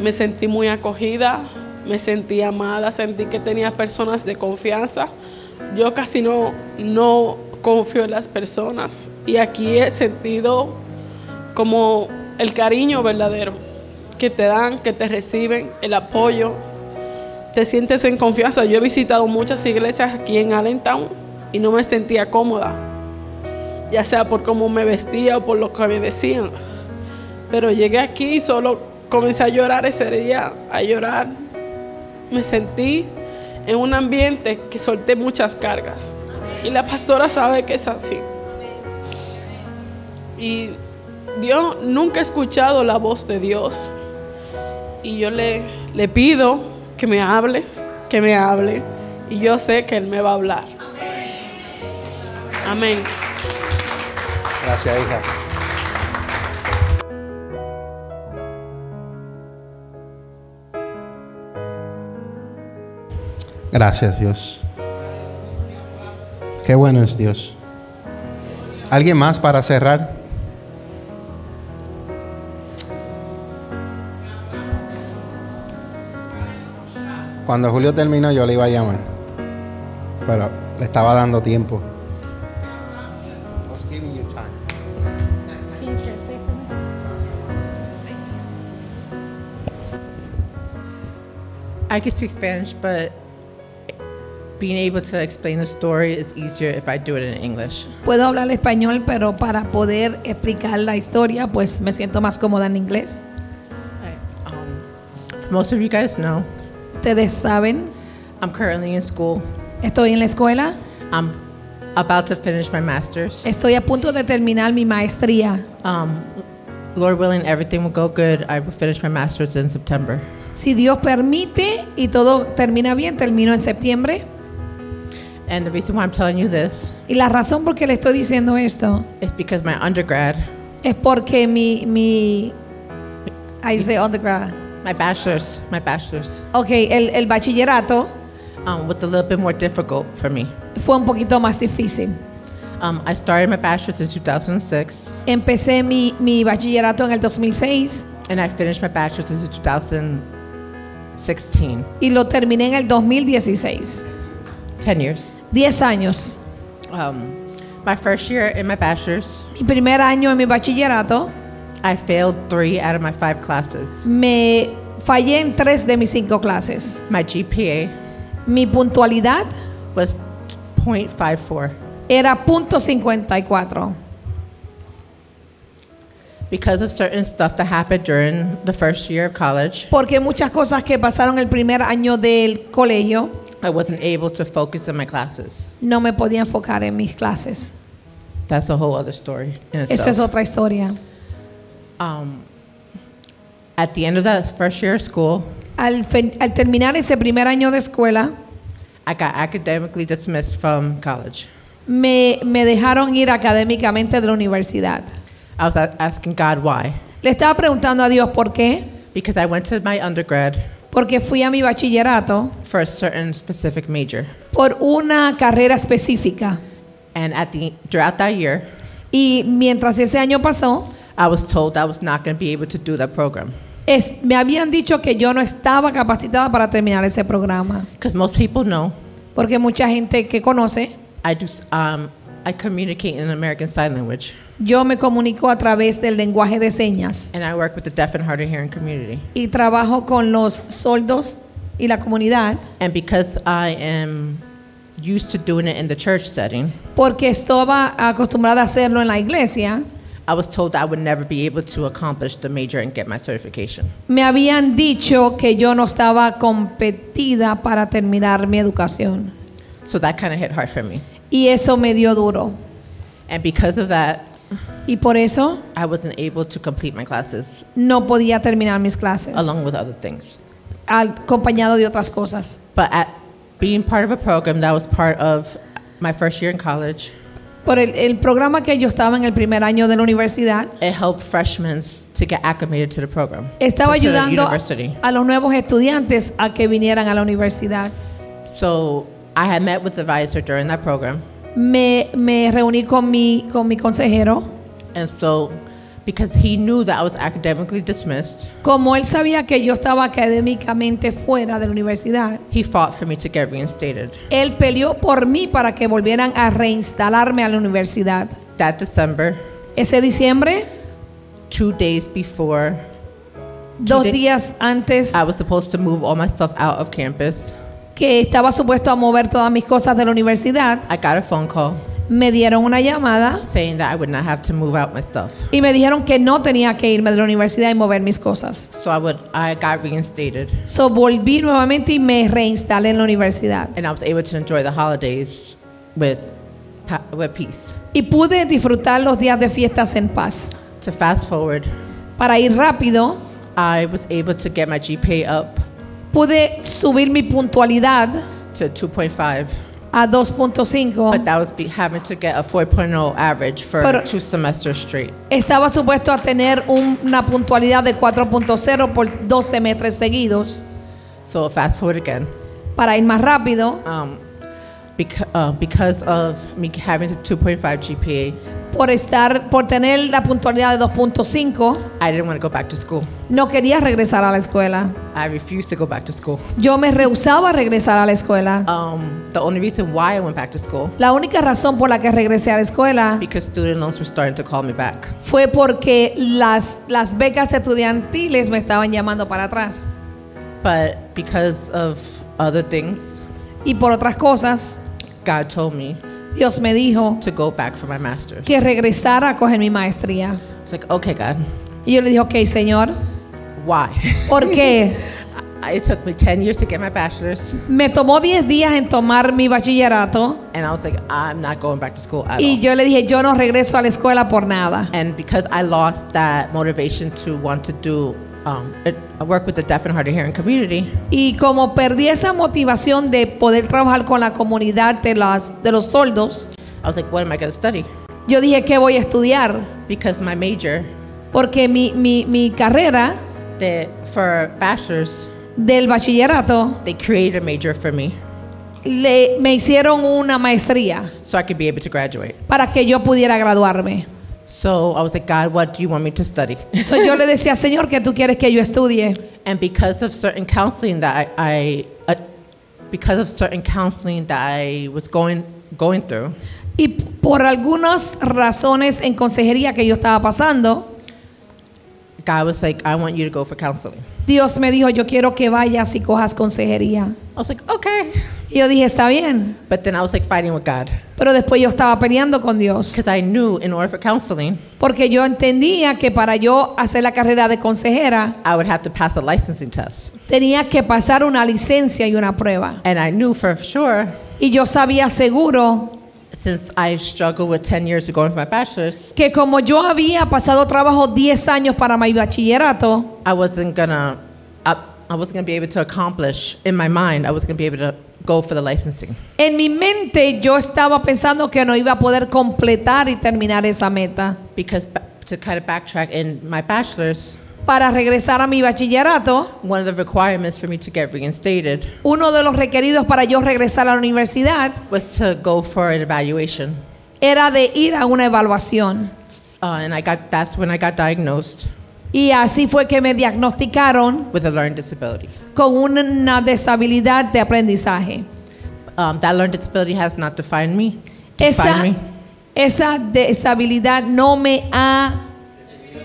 me sentí muy acogida, me sentí amada, sentí que tenía personas de confianza. Yo casi no, no confío en las personas y aquí he sentido como el cariño verdadero que te dan, que te reciben, el apoyo. Te sientes en confianza. Yo he visitado muchas iglesias aquí en Allentown y no me sentía cómoda, ya sea por cómo me vestía o por lo que me decían. Pero llegué aquí y solo comencé a llorar ese día, a llorar. Me sentí en un ambiente que solté muchas cargas. Y la pastora sabe que es así. Y Dios nunca he escuchado la voz de Dios. Y yo le, le pido que me hable, que me hable. Y yo sé que Él me va a hablar. Amén. Gracias, hija. Gracias, Dios. Qué bueno es Dios. ¿Alguien más para cerrar? Cuando Julio terminó yo le iba a llamar, pero le estaba dando tiempo. I can speak Spanish, but being able to explain the story is easier if I do it in English. Puedo hablar español, pero para poder explicar la historia, pues me siento más cómoda en inglés. Most of you guys know Ustedes saben, I'm currently in school. estoy en la escuela, I'm about to finish my master's. estoy a punto de terminar mi maestría. Um, Lord willing, everything will go good. I will finish my master's in September. Si Dios permite y todo termina bien, termino en septiembre. And the reason why I'm telling you this Y la razón por qué le estoy diciendo esto is because my undergrad, es porque mi, mi, I say undergrad. my bachelor's, my bachelor's, Ok, el, el bachillerato um, was a little bit more difficult for me. fue un poquito más difícil. Um, I started my bachelor's in 2006, Empecé mi, mi bachillerato en el 2006 and I finished my bachelor's in 2016. y lo terminé en el 2016. 10 years. 10 años. Um, my first year in my bachelor's, Mi primer año en mi bachillerato I failed three out of my five classes. me fallé en tres de mis cinco clases. My GPA Mi puntualidad was 0.54 era punto .54 because of certain stuff that happened during the first year of college. porque muchas cosas que pasaron el primer año del colegio I wasn't able to focus on my classes. no me podía enfocar en mis clases. That's a whole other story. In Esa es otra historia. Um, at the end of that first year of school, Al, al terminar ese primer año de escuela, I got academically dismissed from college. me, me dejaron ir académicamente de la universidad. I was asking God why. Le estaba preguntando a Dios por qué, Because I went to my undergrad porque fui a mi bachillerato for a certain specific major. por una carrera específica. And at the throughout that year, Y mientras ese año pasó, I was told I was not going to be able to do that program. es- me habían dicho que yo no estaba capacitada para terminar ese programa. Because most people know Porque mucha gente que conoce, I do. Um, I communicate in American Sign Language, yo me comunico a través del lenguaje de señas and I work with the deaf and hard of hearing community. y trabajo con los sordos y la comunidad And because I am used to doing it in the church setting, porque estaba acostumbrada a hacerlo en la iglesia. I was told I would never be able to accomplish the major and get my certification. Me habían dicho que yo no estaba competida para terminar mi educación So that kind of hit hard for me. y eso me dio duro. And because of that, Y por eso I wasn't able to complete my classes no podía terminar mis clases, along with other things. acompañado de otras cosas. But at being part of a program that was part of my first year in college, Por el, el programa que yo estaba en el primer año de la universidad, it helped freshmen to get acclimated to the program. estaba to the ayudando university. a los nuevos estudiantes a que vinieran a la universidad. So I had met with the advisor during that program. Me, me reuní con mi, con mi consejero. And so, because he knew that I was academically dismissed, Como él sabía que yo estaba académicamente fuera de la universidad, he fought for me to get reinstated. él peleó por mí para que volvieran a reinstalarme a la universidad. That December, Ese diciembre, two days before dos días antes I was supposed to move all my stuff out of campus, que estaba supuesto a mover todas mis cosas de la universidad, I got a phone call me dieron una llamada saying that I would not have to move out my stuff. y me dijeron que no tenía que irme de la universidad y mover mis cosas. So I would I got reinstated So volví nuevamente y me reinstalé en la universidad. and I was able to enjoy the holidays with pa- with peace. Y pude disfrutar los días de fiestas en paz. to fast forward, para ir rápido, I was able to get my GPA up pude subir mi puntualidad to 2.5. a 2.5. But that was be, having to get a 4.0 average for Pero- two semesters straight. Estaba supuesto a tener un- una puntualidad de 4.0 por dos semestres seguidos. So fast forward again. Para ir más rápido, Um, uh, because of me having a 2.5 GPA, por estar, por tener la puntualidad de 2.5, I didn't want to go back to school. no quería regresar a la escuela. I refused to go back to school. Yo me rehusaba a regresar a la escuela. Um, the only reason why I went back to school La única razón por la que regresé a la escuela because student loans were starting to call me back. fue porque las, las becas estudiantiles me estaban llamando para atrás. But because of other things, Y por otras cosas, God told me Dios me dijo to go back for my master's. que regresara a coger mi maestría. It's like, okay, God, Y yo le dije, ok, Señor, why? ¿por qué? it took me 10 years to get my bachelor's, Me tomó 10 días en tomar mi bachillerato and I was like, I'm not going back to school at y all. yo le dije, yo no regreso a la escuela por nada. And because I lost that motivation to want to do um, work with the deaf and hard of hearing community, Y como perdí esa motivación de poder trabajar con la comunidad de, las, de los soldos, I was like, what am I going to study? yo dije, ¿qué voy a estudiar? Because my major Porque mi, mi, mi carrera the, for bachelor's, del bachillerato they created a major for me le, me hicieron una maestría so I could be able to graduate. para que yo pudiera graduarme. So I was like, God, what do you want me to study? So yo le decía, Señor, que tú quieres que yo estudie. And because of certain counseling that I, I uh, because of certain counseling that I was going going through, Y por algunas razones en consejería que yo estaba pasando, God was like, I want you to go for counseling. Dios me dijo, yo quiero que vayas y cojas consejería. I was like, okay. Y yo dije, está bien. But then I was like fighting with God Pero después yo estaba peleando con Dios. because I knew in order for counseling, Porque yo entendía que para yo hacer la carrera de consejera, I would have to pass a licensing test. tenía que pasar una licencia y una prueba. And I knew for sure, Y yo sabía seguro since I struggled with 10 years of going for my bachelor's, que como yo había pasado trabajo 10 años para mi bachillerato, I wasn't gonna, I, I wasn't gonna be able to accomplish in my mind. I wasn't gonna be able to go for the licensing en mi mente yo estaba pensando que no iba a poder completar y terminar esa meta. because ba- to kind of backtrack in my bachelor's, Para regresar a mi bachillerato, one of the requirements for me to get reinstated uno de los requeridos para yo regresar a la universidad was to go for an evaluation. era de ir a una evaluación. Uh, and I got that's when I got diagnosed Y así fue que me diagnosticaron with a learning disability. con una deshabilidad de aprendizaje. Um, that learning disability has not defined me. Esa, Defined me esa deshabilidad no me ha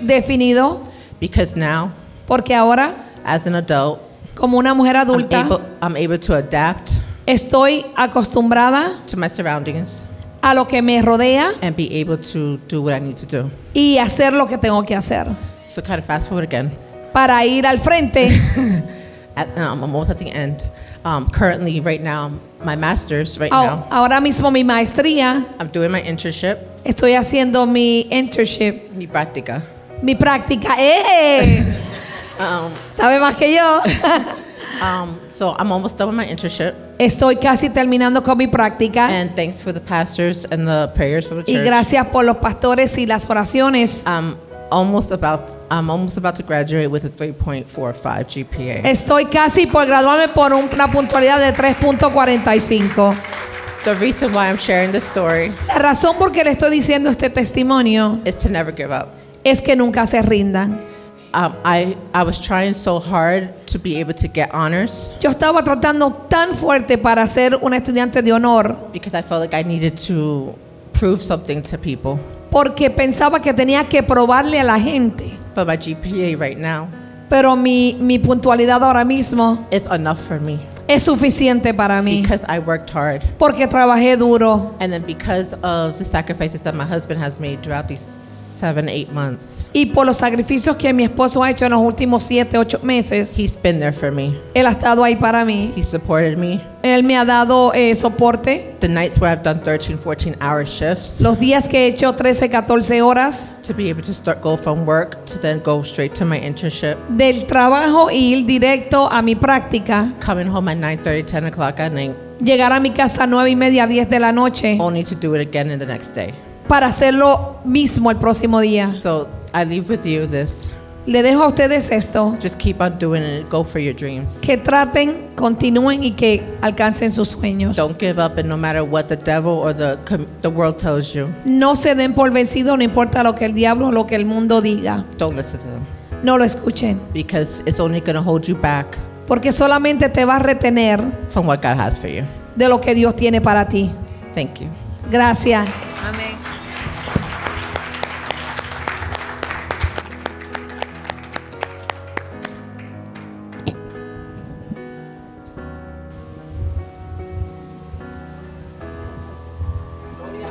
definido because now, porque ahora, as an adult, como una mujer I'm adulta, able, I'm able to adapt estoy acostumbrada to my surroundings a lo que me rodea and be able to do what I need to do. y hacer lo que tengo que hacer. So kind of fast forward again. Para ir al frente, At, um, I'm almost at the end. Um, currently, right now, my master's right now. ahora mismo mi maestría, I'm doing my internship. estoy haciendo mi internship, Mi práctica. Mi práctica. ¡Eh! Um, ¿Sabe más que yo? um, so I'm almost done with my internship. Estoy casi terminando con mi práctica. And thanks for the pastors and the prayers from the Y church. gracias por los pastores y las oraciones. I'm almost about I'm almost about to graduate with a 3.45 GPA. Estoy casi por graduarme por un- una puntualidad de 3.45. The reason why I'm sharing this story La razón por que le estoy diciendo este testimonio is to never give up. Es que nunca se rindan. Um, I I was trying so hard to be able to get honors Yo estaba tratando tan fuerte para ser una estudiante de honor because I felt like I needed to prove something to people. porque pensaba que tenía que probarle a la gente. But my GPA right now Pero mi, mi puntualidad ahora mismo is enough for me es suficiente para mí because I worked hard. porque trabajé duro And then because of the sacrifices that my husband has made throughout these seven, eight months. Y por los sacrificios que mi esposo ha hecho en los últimos siete, ocho meses, He's been there for me. él ha estado ahí para mí. He supported me. Él me ha dado eh, soporte. The nights where I've done 13, 14 hour shifts Los días que he hecho 13, 14 horas to be able to start go from work to then go straight to my internship. del trabajo y ir directo a mi práctica. Coming home at 9:30, 10 o'clock at night, Llegar a mi casa a 9 y media, 10 de la noche only to do it again in the next day. Para hacerlo mismo el próximo día. So I leave with you this. Le dejo a ustedes esto. Just keep on doing it. Go for your dreams. Que traten, continúen y que alcancen sus sueños. Don't give up, and no matter what the devil or the the world tells you, No se den por vencidos, no importa lo que el diablo o lo que el mundo diga. don't listen to them No lo escuchen. because it's only going to hold you back Porque solamente te va a retener from what God has for you. de lo que Dios tiene para ti. Thank you. Gracias. Amén.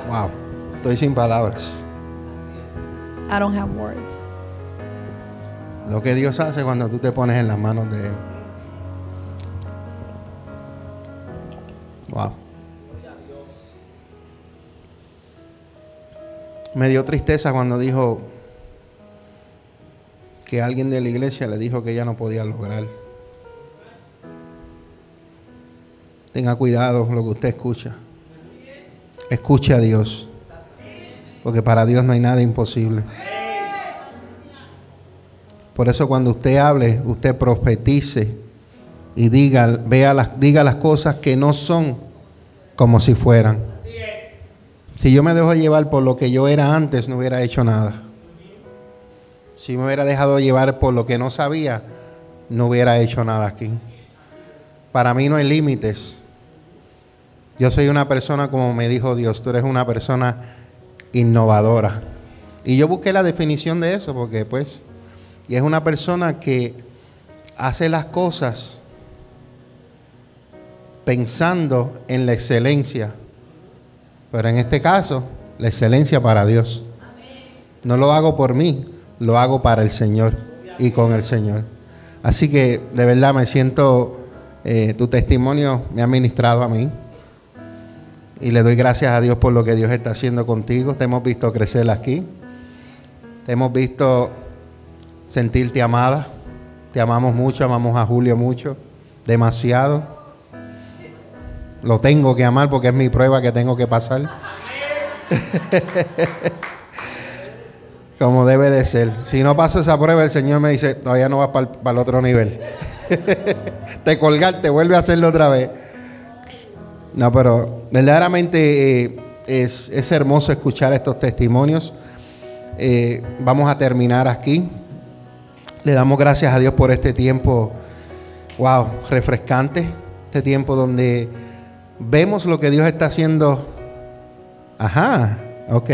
Wow. Estoy sin palabras. I don't have words. Lo que Dios hace cuando tú te pones en las manos de Él. Wow. Me dio tristeza cuando dijo que alguien de la iglesia le dijo que ella no podía lograr. Tenga cuidado lo que usted escucha. Escuche a Dios. Porque para Dios no hay nada imposible. Por eso cuando usted hable, usted profetice y diga, vea las, diga las cosas que no son como si fueran. Si yo me dejo llevar por lo que yo era antes, no hubiera hecho nada. Si me hubiera dejado llevar por lo que no sabía, no hubiera hecho nada aquí. Para mí no hay límites. Yo soy una persona, como me dijo Dios, tú eres una persona innovadora. Y yo busqué la definición de eso, porque pues, y es una persona que hace las cosas pensando en la excelencia. Pero en este caso, la excelencia para Dios. No lo hago por mí, lo hago para el Señor y con el Señor. Así que de verdad me siento, eh, tu testimonio me ha ministrado a mí. Y le doy gracias a Dios por lo que Dios está haciendo contigo. Te hemos visto crecer aquí. Te hemos visto sentirte amada. Te amamos mucho, amamos a Julio mucho, demasiado. Lo tengo que amar porque es mi prueba que tengo que pasar. Como debe de ser. Si no paso esa prueba, el Señor me dice, todavía no vas para el otro nivel. te colgaste, vuelve a hacerlo otra vez. No, pero verdaderamente eh, es, es hermoso escuchar estos testimonios. Eh, vamos a terminar aquí. Le damos gracias a Dios por este tiempo, wow, refrescante. Este tiempo donde vemos lo que Dios está haciendo. Ajá, ok.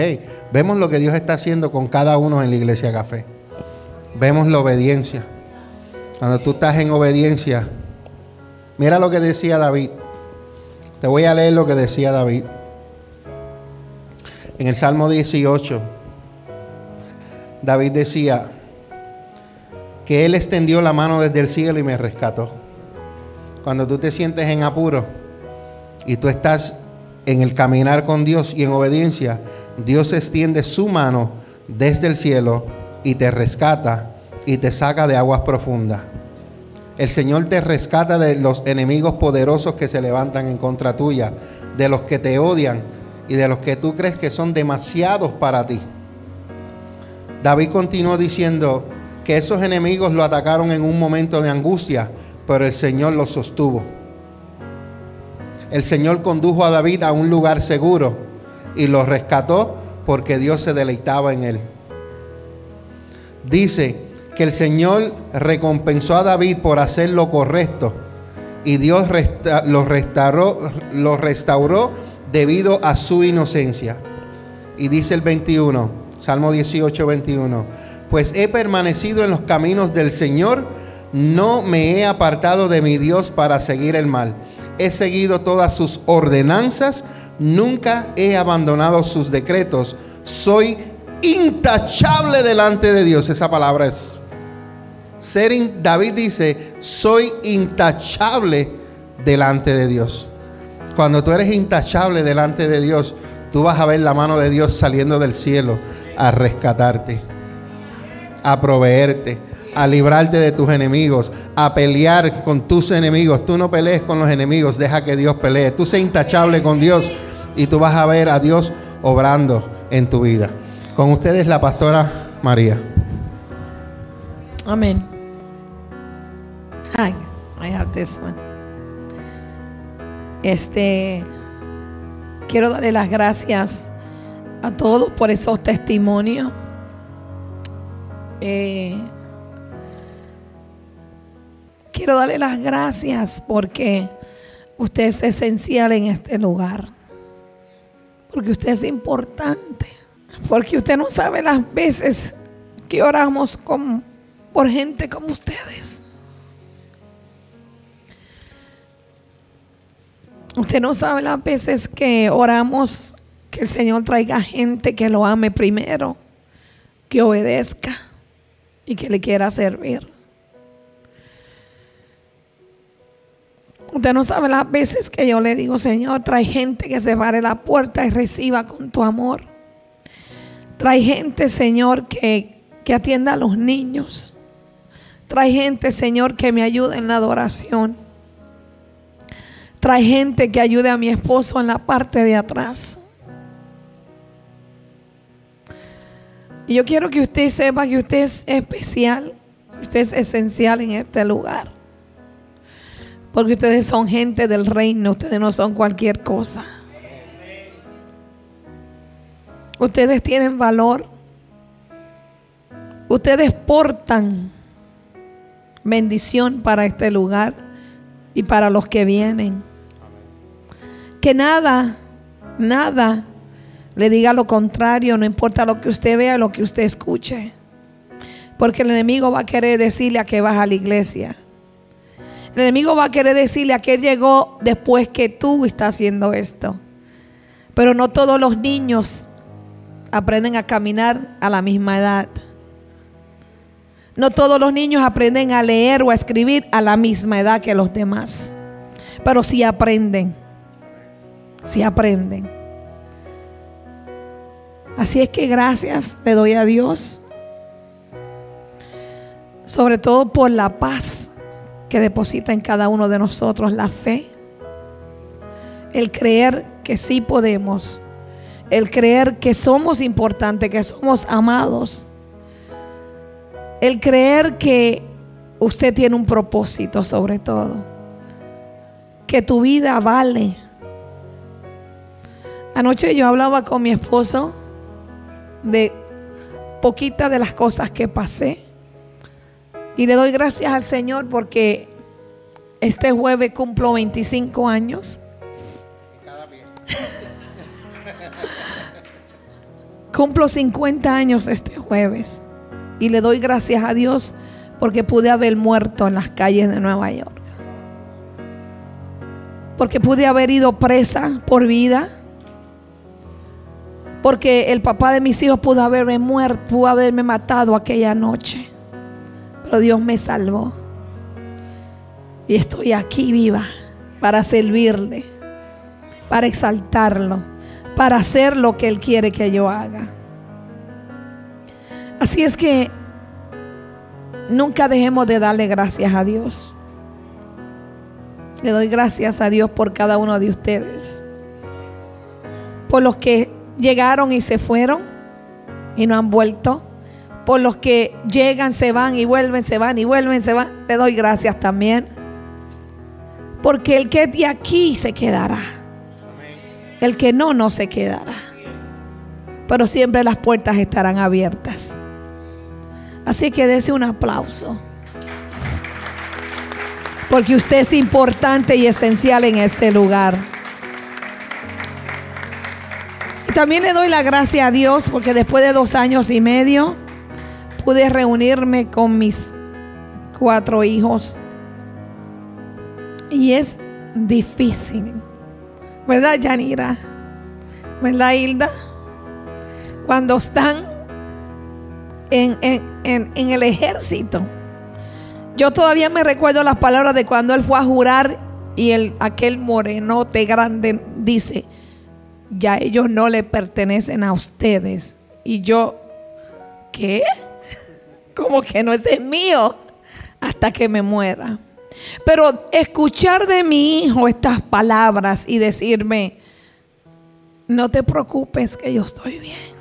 Vemos lo que Dios está haciendo con cada uno en la iglesia café. Vemos la obediencia. Cuando tú estás en obediencia, mira lo que decía David. Te voy a leer lo que decía David. En el Salmo 18, David decía que Él extendió la mano desde el cielo y me rescató. Cuando tú te sientes en apuro y tú estás en el caminar con Dios y en obediencia, Dios extiende su mano desde el cielo y te rescata y te saca de aguas profundas. El Señor te rescata de los enemigos poderosos que se levantan en contra tuya, de los que te odian y de los que tú crees que son demasiados para ti. David continuó diciendo que esos enemigos lo atacaron en un momento de angustia, pero el Señor los sostuvo. El Señor condujo a David a un lugar seguro y lo rescató porque Dios se deleitaba en él. Dice que el Señor recompensó a David por hacer lo correcto y Dios lo, restauró, lo restauró debido a su inocencia. Y dice el 21, Salmo 18, 21, pues he permanecido en los caminos del Señor, no me he apartado de mi Dios para seguir el mal. He seguido todas sus ordenanzas, nunca he abandonado sus decretos. Soy intachable delante de Dios. Esa palabra es ser David dice, soy intachable delante de Dios. Cuando tú eres intachable delante de Dios, tú vas a ver la mano de Dios saliendo del cielo a rescatarte, a proveerte, a librarte de tus enemigos, a pelear con tus enemigos. Tú no pelees con los enemigos, deja que Dios pelee. Tú sé intachable con Dios y tú vas a ver a Dios obrando en tu vida. Con ustedes la pastora María. Amen. Hi, I have this one. Este, quiero darle las gracias a todos por esos testimonios. Eh, quiero darle las gracias porque usted es esencial en este lugar. Porque usted es importante. Porque usted no sabe las veces que oramos con, por gente como ustedes. Usted no sabe las veces que oramos que el Señor traiga gente que lo ame primero, que obedezca y que le quiera servir. Usted no sabe las veces que yo le digo, Señor, trae gente que se pare la puerta y reciba con tu amor. Trae gente, Señor, que, que atienda a los niños. Trae gente, Señor, que me ayude en la adoración. Trae gente que ayude a mi esposo en la parte de atrás. Y yo quiero que usted sepa que usted es especial, usted es esencial en este lugar. Porque ustedes son gente del reino, ustedes no son cualquier cosa. Ustedes tienen valor. Ustedes portan bendición para este lugar y para los que vienen. Que nada, nada le diga lo contrario, no importa lo que usted vea, lo que usted escuche. Porque el enemigo va a querer decirle a que vas a la iglesia. El enemigo va a querer decirle a que él llegó después que tú estás haciendo esto. Pero no todos los niños aprenden a caminar a la misma edad. No todos los niños aprenden a leer o a escribir a la misma edad que los demás. Pero sí aprenden. Sí aprenden. Así es que gracias le doy a Dios. Sobre todo por la paz que deposita en cada uno de nosotros, la fe. El creer que sí podemos. El creer que somos importantes, que somos amados. El creer que usted tiene un propósito sobre todo. Que tu vida vale. Anoche yo hablaba con mi esposo de poquitas de las cosas que pasé. Y le doy gracias al Señor porque este jueves cumplo 25 años. Cumplo 50 años este jueves. Y le doy gracias a Dios porque pude haber muerto en las calles de Nueva York. Porque pude haber ido presa por vida. Porque el papá de mis hijos pudo haberme muerto, pudo haberme matado aquella noche. Dios me salvó. Y estoy aquí viva para servirle, para exaltarlo, para hacer lo que Él quiere que yo haga. Así es que nunca dejemos de darle gracias a Dios. Le doy gracias a Dios por cada uno de ustedes. Por los que llegaron y se fueron y no han vuelto. Por los que llegan, se van y vuelven, se van y vuelven, se van. Le doy gracias también. Porque el que es de aquí se quedará. El que no, no se quedará. Pero siempre las puertas estarán abiertas. Así que dese un aplauso. Porque usted es importante y esencial en este lugar. Y también le doy la gracia a Dios porque después de dos años y medio pude reunirme con mis cuatro hijos. Y es difícil. ¿Verdad, Yanira? ¿Verdad, Hilda? Cuando están en, en- en- en el ejército. Yo todavía me recuerdo las palabras de cuando él fue a jurar y el, aquel morenote grande dice, ya ellos no le pertenecen a ustedes. Y yo, ¿qué? Como que no es mío hasta que me muera. Pero escuchar de mi hijo estas palabras y decirme, no te preocupes que yo estoy bien.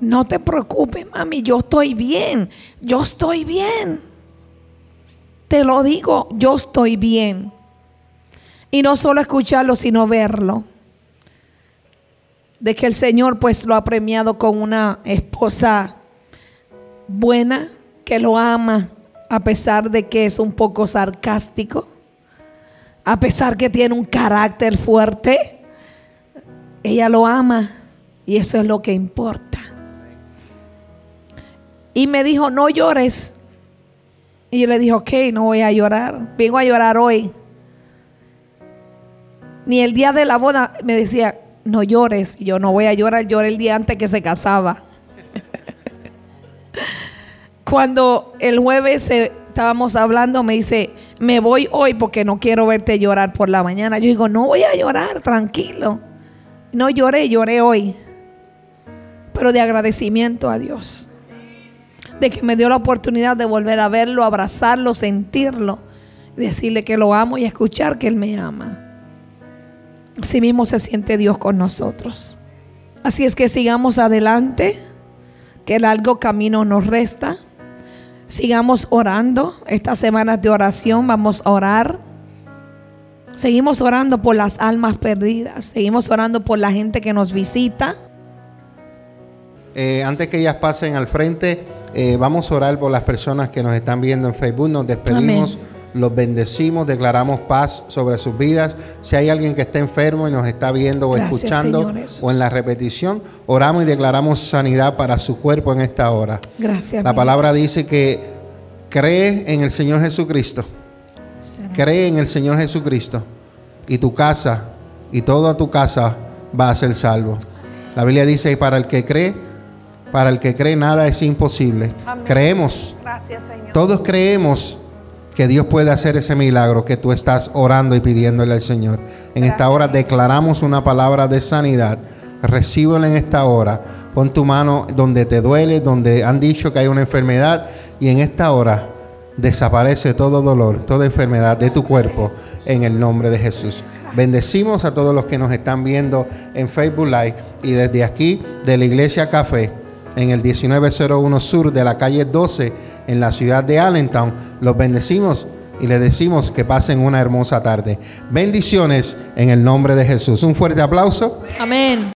No te preocupes, mami, yo estoy bien. Yo estoy bien. Te lo digo, yo estoy bien. Y no solo escucharlo, sino verlo. De que el Señor pues lo ha premiado con una esposa buena, que lo ama, a pesar de que es un poco sarcástico, a pesar que tiene un carácter fuerte. Ella lo ama y eso es lo que importa. Y me dijo, no llores. Y yo le dije, ok, no voy a llorar. Vengo a llorar hoy. Ni el día de la boda me decía, no llores. Yo no voy a llorar, lloré el día antes que se casaba. Cuando el jueves estábamos hablando, me dice, me voy hoy porque no quiero verte llorar por la mañana. Yo digo, no voy a llorar, tranquilo. No lloré, lloré hoy. Pero de agradecimiento a Dios de que me dio la oportunidad de volver a verlo, abrazarlo, sentirlo, decirle que lo amo y escuchar que Él me ama. Así mismo se siente Dios con nosotros. Así es que sigamos adelante, que largo camino nos resta. Sigamos orando. Estas semanas de oración vamos a orar. Seguimos orando por las almas perdidas. Seguimos orando por la gente que nos visita. Eh, antes que ellas pasen al frente, eh, vamos a orar por las personas que nos están viendo en Facebook. Nos despedimos, los bendecimos, declaramos paz sobre sus vidas. Si hay alguien que está enfermo y nos está viendo o Gracias, escuchando o en la repetición, oramos y declaramos sanidad para su cuerpo en esta hora. Gracias. La palabra Dios. dice que cree en el Señor Jesucristo. Cree en el Señor Jesucristo y tu casa y toda tu casa va a ser salvo. La Biblia dice, y para el que cree, para el que cree nada es imposible. Amén. Creemos, Gracias, Señor. todos creemos que Dios puede hacer ese milagro que tú estás orando y pidiéndole al Señor. En esta hora declaramos una palabra de sanidad. Recíbelo en esta hora. Pon tu mano donde te duele, donde han dicho que hay una enfermedad y en esta hora desaparece todo dolor, toda enfermedad de tu cuerpo en el nombre de Jesús. Bendecimos a todos los que nos están viendo en Facebook Live y desde aquí de la Iglesia Café en el 1901 Sur de la calle 12 en la ciudad de Allentown. Los bendecimos y les decimos que pasen una hermosa tarde. Bendiciones en el nombre de Jesús. Un fuerte aplauso. Amén.